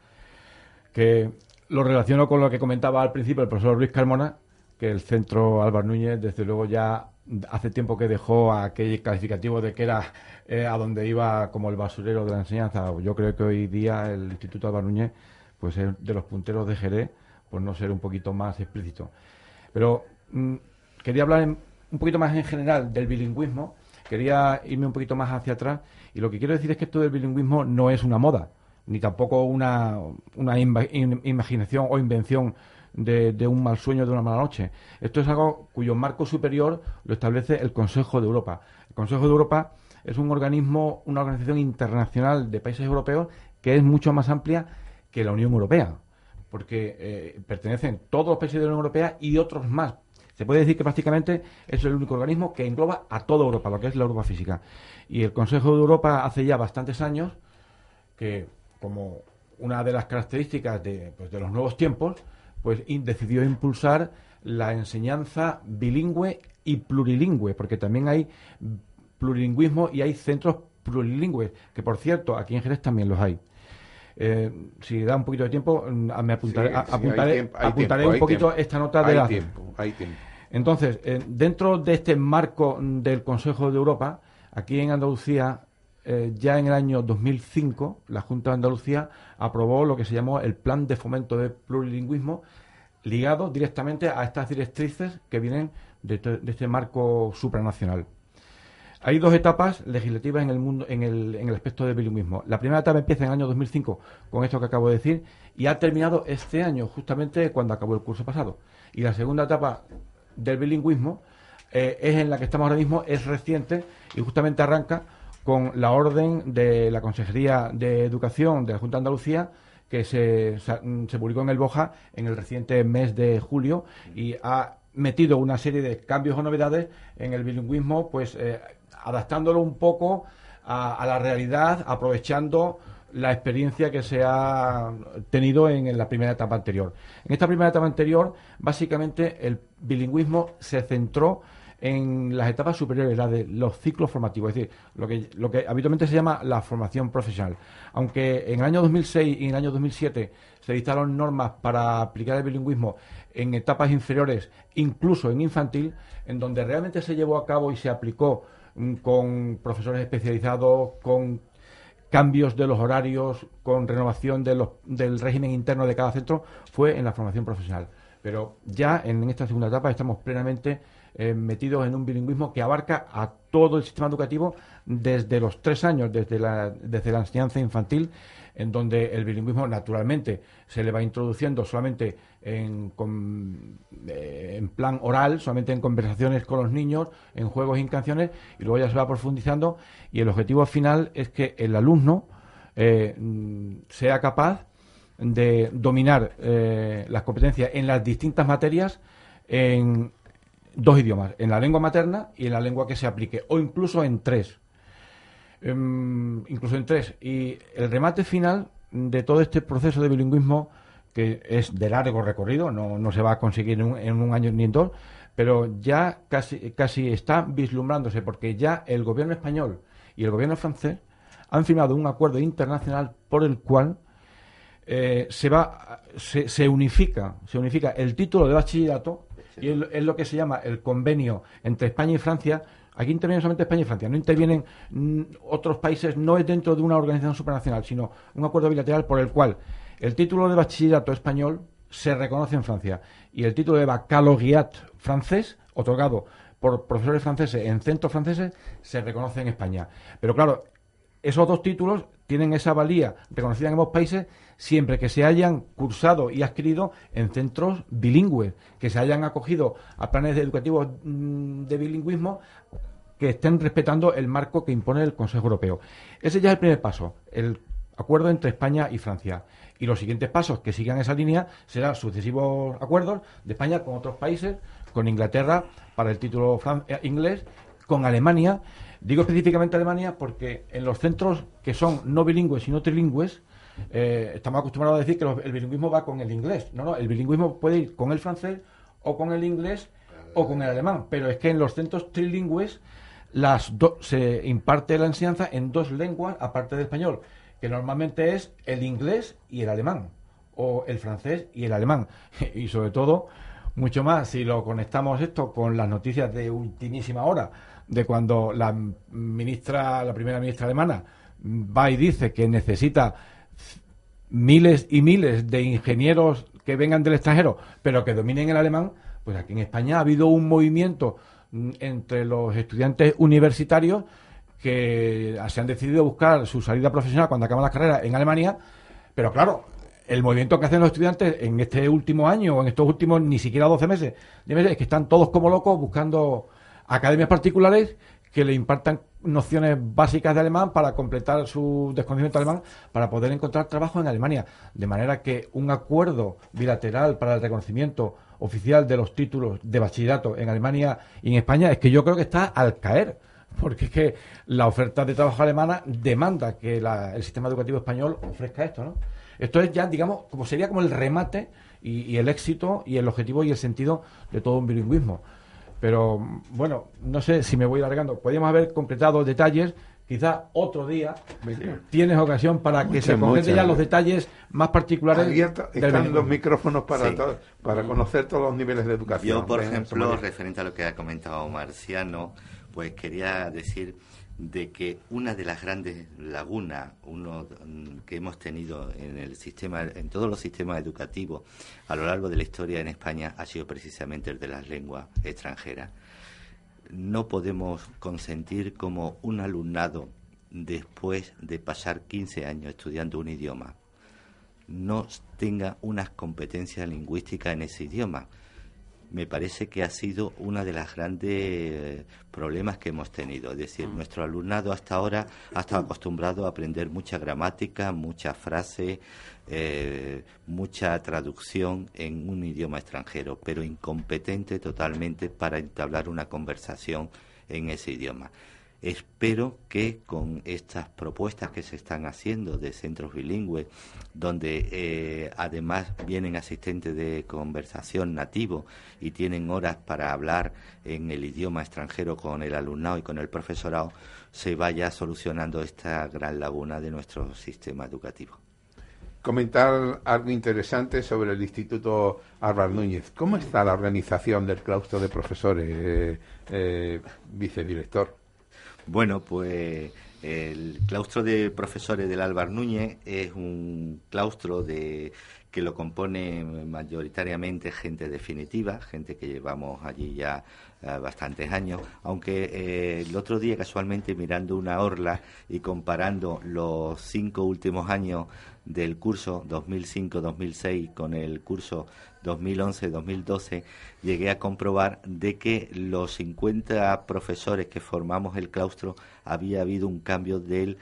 que lo relaciono con lo que comentaba al principio el profesor Luis Carmona, que el centro Álvaro Núñez, desde luego, ya hace tiempo que dejó aquel calificativo de que era eh, a donde iba como el basurero de la enseñanza. Yo creo que hoy día el Instituto Álvaro Núñez pues, es de los punteros de Jerez, por no ser un poquito más explícito. Pero mm, quería hablar un poquito más en general del bilingüismo quería irme un poquito más hacia atrás y lo que quiero decir es que esto del bilingüismo no es una moda, ni tampoco una, una imaginación o invención de, un mal sueño, de una mala noche. Esto es algo cuyo marco superior lo establece el Consejo de Europa. El Consejo de Europa es un organismo, una organización internacional de países europeos que es mucho más amplia que la Unión Europea, porque eh, pertenecen todos los países de la Unión Europea y otros más, se puede decir que prácticamente es el único organismo que engloba a toda Europa, lo que es la Europa física. Y el Consejo de Europa hace ya bastantes años que como una de las características de, pues, de los nuevos tiempos, pues decidió impulsar la enseñanza bilingüe y plurilingüe, porque también hay plurilingüismo y hay centros plurilingües, que por cierto, aquí en Jerez también los hay. Eh, si da un poquito de tiempo, mm, me apuntaré, apuntaré, un poquito esta nota de la... Tiempo, hay tiempo. Entonces, eh, dentro de este marco del Consejo de Europa, aquí en Andalucía, eh, ya en el año 2005, la Junta de Andalucía aprobó lo que se llamó el Plan de Fomento de Plurilingüismo, ligado directamente a estas directrices que vienen de, este marco supranacional. Hay dos etapas legislativas en el mundo, en el, en el aspecto del bilingüismo. La primera etapa empieza en el año 2005 con esto que acabo de decir y ha terminado este año, justamente cuando acabó el curso pasado. Y la segunda etapa del bilingüismo eh, es en la que estamos ahora mismo, es reciente y justamente arranca con la orden de la Consejería de Educación de la Junta de Andalucía que se, se, publicó en el Boja en el reciente mes de julio y ha metido una serie de cambios o novedades en el bilingüismo, pues eh, adaptándolo un poco a, la realidad, aprovechando la experiencia que se ha tenido en, la primera etapa anterior. En esta primera etapa anterior, básicamente el bilingüismo se centró en las etapas superiores, la de los ciclos formativos, es decir, lo que, lo que habitualmente se llama la formación profesional. Aunque en el año 2006 y en el año 2007 se dictaron normas para aplicar el bilingüismo en etapas inferiores, incluso en infantil, en donde realmente se llevó a cabo y se aplicó mm, con profesores especializados, con cambios de los horarios, con renovación de los, del régimen interno de cada centro, fue en la formación profesional. Pero ya en esta segunda etapa estamos plenamente eh, metidos en un bilingüismo que abarca a todo el sistema educativo desde los tres años, desde la, desde la enseñanza infantil, en donde el bilingüismo naturalmente se le va introduciendo solamente en, eh, en, plan oral, solamente en conversaciones con los niños, en juegos y en canciones, y luego ya se va profundizando, y el objetivo final es que el alumno eh, sea capaz de dominar las competencias en las distintas materias en, dos idiomas, en la lengua materna y en la lengua que se aplique, o incluso en tres. Em, incluso en tres. Y el remate final de todo este proceso de bilingüismo, que es de largo recorrido, no, se va a conseguir en un, año ni en dos, pero ya casi, casi está vislumbrándose, porque ya el gobierno español y el gobierno francés han firmado un acuerdo internacional por el cual eh, se va se, se, unifica se unifica el título de bachillerato y es, lo que se llama el convenio entre España y Francia. Aquí intervienen solamente España y Francia, no intervienen mm, otros países, no es dentro de una organización supranacional, sino un acuerdo bilateral por el cual el título de bachillerato español se reconoce en Francia y el título de baccalaureat francés, otorgado por profesores franceses en centros franceses, se reconoce en España. Pero claro, esos dos títulos tienen esa valía reconocida en ambos países siempre que se hayan cursado y adquirido en centros bilingües, que se hayan acogido a planes educativos mm, de bilingüismo que estén respetando el marco que impone el Consejo Europeo. Ese ya es el primer paso, el acuerdo entre España y Francia. Y los siguientes pasos que sigan esa línea serán sucesivos acuerdos de España con otros países, con Inglaterra para el título eh, inglés, con Alemania. Digo específicamente Alemania porque en los centros que son no bilingües y no trilingües, eh, estamos acostumbrados a decir que el bilingüismo va con el inglés. No, no, el bilingüismo puede ir con el francés o con el inglés o con el alemán, pero es que en los centros trilingües las se imparte la enseñanza en dos lenguas aparte del español, que normalmente es el inglés y el alemán, o el francés y el alemán. Y sobre todo, mucho más si lo conectamos esto con las noticias de ultimísima hora, de cuando la ministra, la primera ministra alemana, va y dice que necesita miles y miles de ingenieros que vengan del extranjero, pero que dominen el alemán, pues aquí en España ha habido un movimiento mm, entre los estudiantes universitarios que se han decidido buscar su salida profesional cuando acaban las carreras en Alemania, pero claro, el movimiento que hacen los estudiantes en este último año o en estos últimos ni siquiera 12 meses, es que están todos como locos buscando academias particulares que le impartan nociones básicas de alemán para completar su desconocimiento alemán para poder encontrar trabajo en Alemania. De manera que un acuerdo bilateral para el reconocimiento oficial de los títulos de bachillerato en Alemania y en España es que yo creo que está al caer. porque es que la oferta de trabajo alemana demanda que el sistema educativo español ofrezca esto, ¿no? Esto es ya, digamos, como sería como el remate y, el éxito y el objetivo y el sentido de todo un bilingüismo. Pero bueno, no sé si me voy alargando. Podríamos haber concretado detalles. Quizá otro día tienes ocasión para que se concreten ya los detalles más particulares. están los micrófonos para, para conocer todos los niveles de educación. Yo, por ejemplo, referente a lo que ha comentado Marciano, pues quería decir de que una de las grandes lagunas mm, que hemos tenido en el sistema en todos los sistemas educativos a lo largo de la historia en España ha sido precisamente el de las lenguas extranjeras. No podemos consentir como un alumnado después de pasar 15 años estudiando un idioma no tenga unas competencias lingüísticas en ese idioma me parece que ha sido uno de los grandes problemas que hemos tenido. Es decir, mm. nuestro alumnado hasta ahora ha estado acostumbrado a aprender mucha gramática, mucha frase, eh, mucha traducción en un idioma extranjero, pero incompetente totalmente para entablar una conversación en ese idioma. Espero que con estas propuestas que se están haciendo de centros bilingües, donde eh, además vienen asistentes de conversación nativo y tienen horas para hablar en el idioma extranjero con el alumnado y con el profesorado, se vaya solucionando esta gran laguna de nuestro sistema educativo. Comentar algo interesante sobre el Instituto Álvaro Núñez. ¿Cómo está la organización del claustro de profesores, eh, eh, vicedirector? Bueno, pues el claustro de profesores del Álvar Núñez es un claustro de que lo compone mayoritariamente gente definitiva, gente que llevamos allí ya eh, bastantes años, aunque eh, el otro día casualmente mirando una orla y comparando los cinco últimos años del curso 2005-2006 con el curso 2011-2012, llegué a comprobar de que los 50 profesores que formamos el claustro había habido un cambio del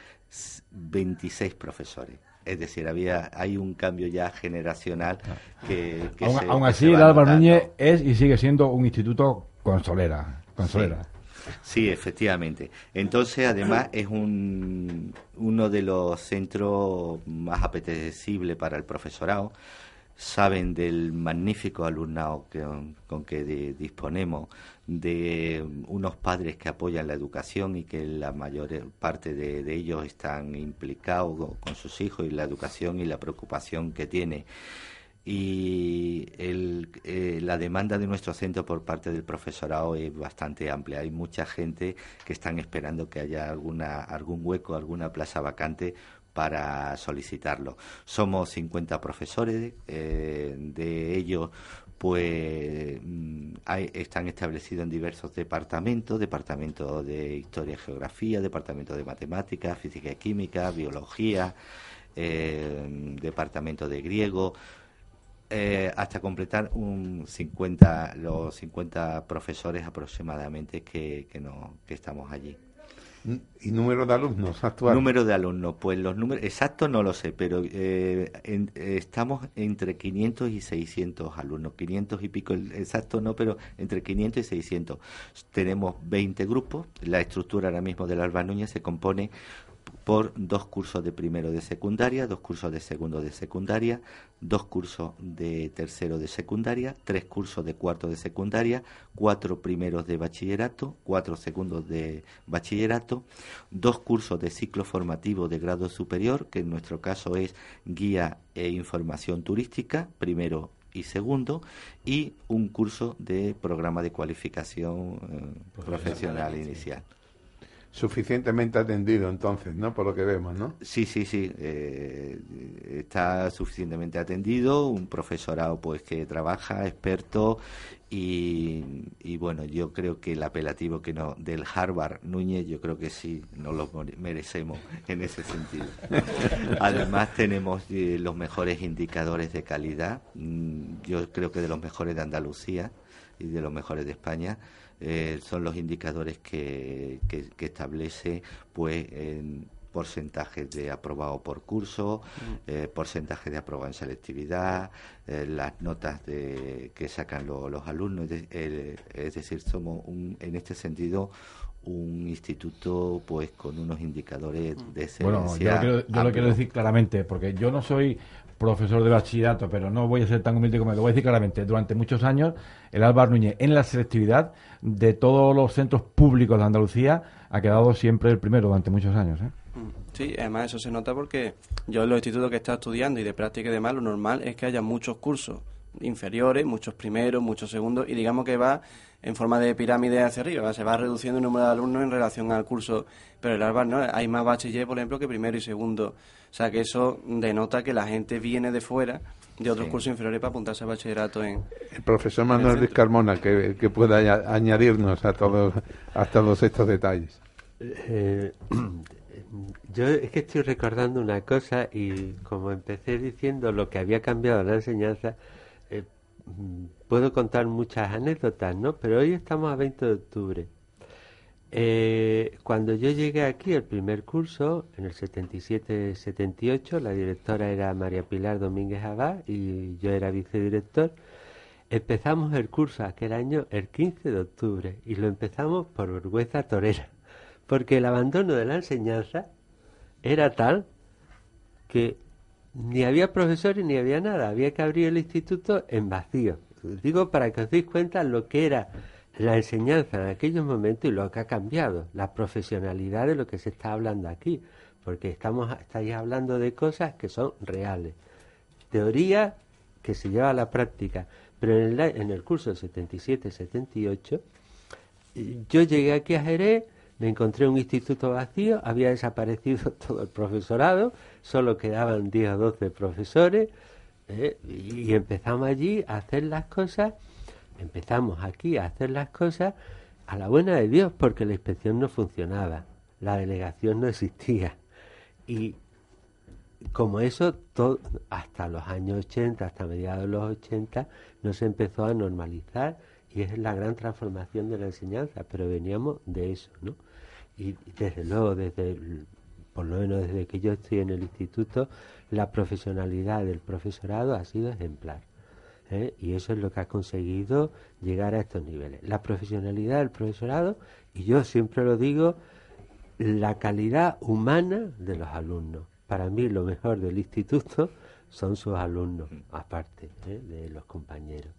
26 profesores. Es decir, había hay un cambio ya generacional que... aún, así, el Álvaro Núñez es y sigue siendo un instituto consolera. consolera. Sí, efectivamente. Entonces, además, es un, uno de los centros más apetecibles para el profesorado. Saben del magnífico alumnado con que disponemos, de unos padres que apoyan la educación y que la mayor parte de, ellos están implicados con sus hijos y la educación y la preocupación que tiene y el, eh, la demanda de nuestro centro por parte del profesorado es bastante amplia. Hay mucha gente que están esperando que haya alguna, algún hueco, alguna plaza vacante para solicitarlo. Somos 50 profesores, eh, de ellos pues mm, están establecidos en diversos departamentos, departamento de historia y geografía, departamento de matemáticas, física y química, biología, eh, departamento de griego, eh, hasta completar un 50, los 50 profesores aproximadamente que, que, no, que estamos allí. ¿Y número de alumnos actuales? Número de alumnos, pues los números exactos no lo sé, pero eh, estamos entre 500 y 600 alumnos, 500 y pico, exacto no, pero entre 500 y 600. Tenemos 20 grupos, la estructura ahora mismo del Alba Núñez se compone por dos cursos de primero de secundaria, dos cursos de segundo de secundaria, dos cursos de tercero de secundaria, tres cursos de cuarto de secundaria, cuatro primeros de bachillerato, cuatro segundos de bachillerato, dos cursos de ciclo formativo de grado superior, que en nuestro caso es guía e información turística, primero y segundo, y un curso de programa de cualificación eh, profesional inicial suficientemente atendido entonces, ¿no? Por lo que vemos, ¿no? Sí, sí, sí. Eh, está suficientemente atendido, un profesorado pues que trabaja, experto y, bueno, yo creo que el apelativo que no del Harvard Núñez, yo creo que sí, nos lo merecemos en ese sentido. Además tenemos eh, los mejores indicadores de calidad, mm, yo creo que de los mejores de Andalucía y de los mejores de España eh, son los indicadores que, que, establece pues en porcentajes de aprobado por curso, mm. eh, porcentaje de aprobado en selectividad, eh, las notas de, que sacan los alumnos, es decir, somos un, en este sentido un instituto pues con unos indicadores de excelencia. Bueno, yo, lo quiero, yo lo quiero decir claramente, porque yo no soy profesor de bachillerato, pero no voy a ser tan humilde como lo voy a decir claramente. Durante muchos años, el Álvaro Núñez en la selectividad de todos los centros públicos de Andalucía ha quedado siempre el primero durante muchos años. ¿eh? Sí, además eso se nota porque yo en los institutos que he estado estudiando y de práctica y demás, lo normal es que haya muchos cursos inferiores, muchos primeros, muchos segundos, y digamos que va en forma de pirámide hacia arriba, se va reduciendo el número de alumnos en relación al curso, pero el ARBAR no, hay más bachiller, por ejemplo, que primero y segundo, o sea que eso denota que la gente viene de fuera de otros cursos inferiores para apuntarse al bachillerato en... El profesor Manuel Luis Carmona, que, pueda añadirnos a todos, a todos estos detalles. Eh, yo es que estoy recordando una cosa y como empecé diciendo lo que había cambiado la enseñanza, eh, puedo contar muchas anécdotas, ¿no? Pero hoy estamos a 20 de octubre. Eh, cuando yo llegué aquí, el primer curso, en el 77-78, la directora era María Pilar Domínguez Abad y yo era vicedirector. Empezamos el curso aquel año el 15 de octubre y lo empezamos por vergüenza torera, porque el abandono de la enseñanza era tal que ni había profesores ni había nada, había que abrir el instituto en vacío. Digo para que os deis cuenta lo que era la enseñanza en aquellos momentos y lo que ha cambiado, la profesionalidad de lo que se está hablando aquí, porque estamos estáis hablando de cosas que son reales, teoría que se lleva a la práctica, pero en el, en el curso 77-78 yo llegué aquí a Jerez me encontré un instituto vacío, había desaparecido todo el profesorado, solo quedaban 10 o 12 profesores, eh, y empezamos allí a hacer las cosas, empezamos aquí a hacer las cosas a la buena de Dios, porque la inspección no funcionaba, la delegación no existía. Y como eso, hasta los años 80, hasta mediados de los 80, no se empezó a normalizar y es la gran transformación de la enseñanza, pero veníamos de eso, ¿no? Y desde luego, desde por lo menos desde que yo estoy en el instituto, la profesionalidad del profesorado ha sido ejemplar. ¿eh? Y eso es lo que ha conseguido llegar a estos niveles. La profesionalidad del profesorado, y yo siempre lo digo, la calidad humana de los alumnos. Para mí lo mejor del instituto son sus alumnos, aparte ¿eh? de los compañeros.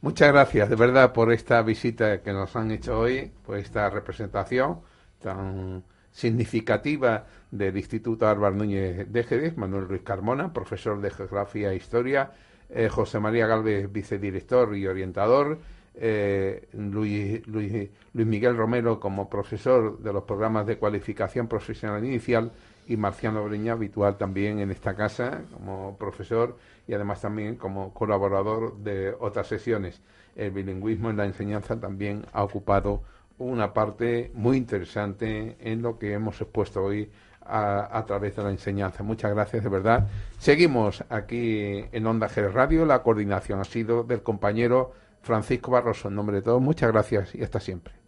Muchas gracias, de verdad, por esta visita que nos han hecho hoy, por esta representación tan significativa del Instituto Álvaro Núñez de Jerez, Manuel Ruiz Carmona, profesor de Geografía e Historia, eh, José María Galvez, vicedirector y orientador, eh, Luis, Luis, Luis, Miguel Romero como profesor de los programas de cualificación profesional inicial y Marciano Breña, habitual también en esta casa como profesor y además también como colaborador de otras sesiones. El bilingüismo en la enseñanza también ha ocupado una parte muy interesante en lo que hemos expuesto hoy a, través de la enseñanza. Muchas gracias, de verdad. Seguimos aquí en Onda G Radio. La coordinación ha sido del compañero Francisco Barroso. En nombre de todos, muchas gracias y hasta siempre.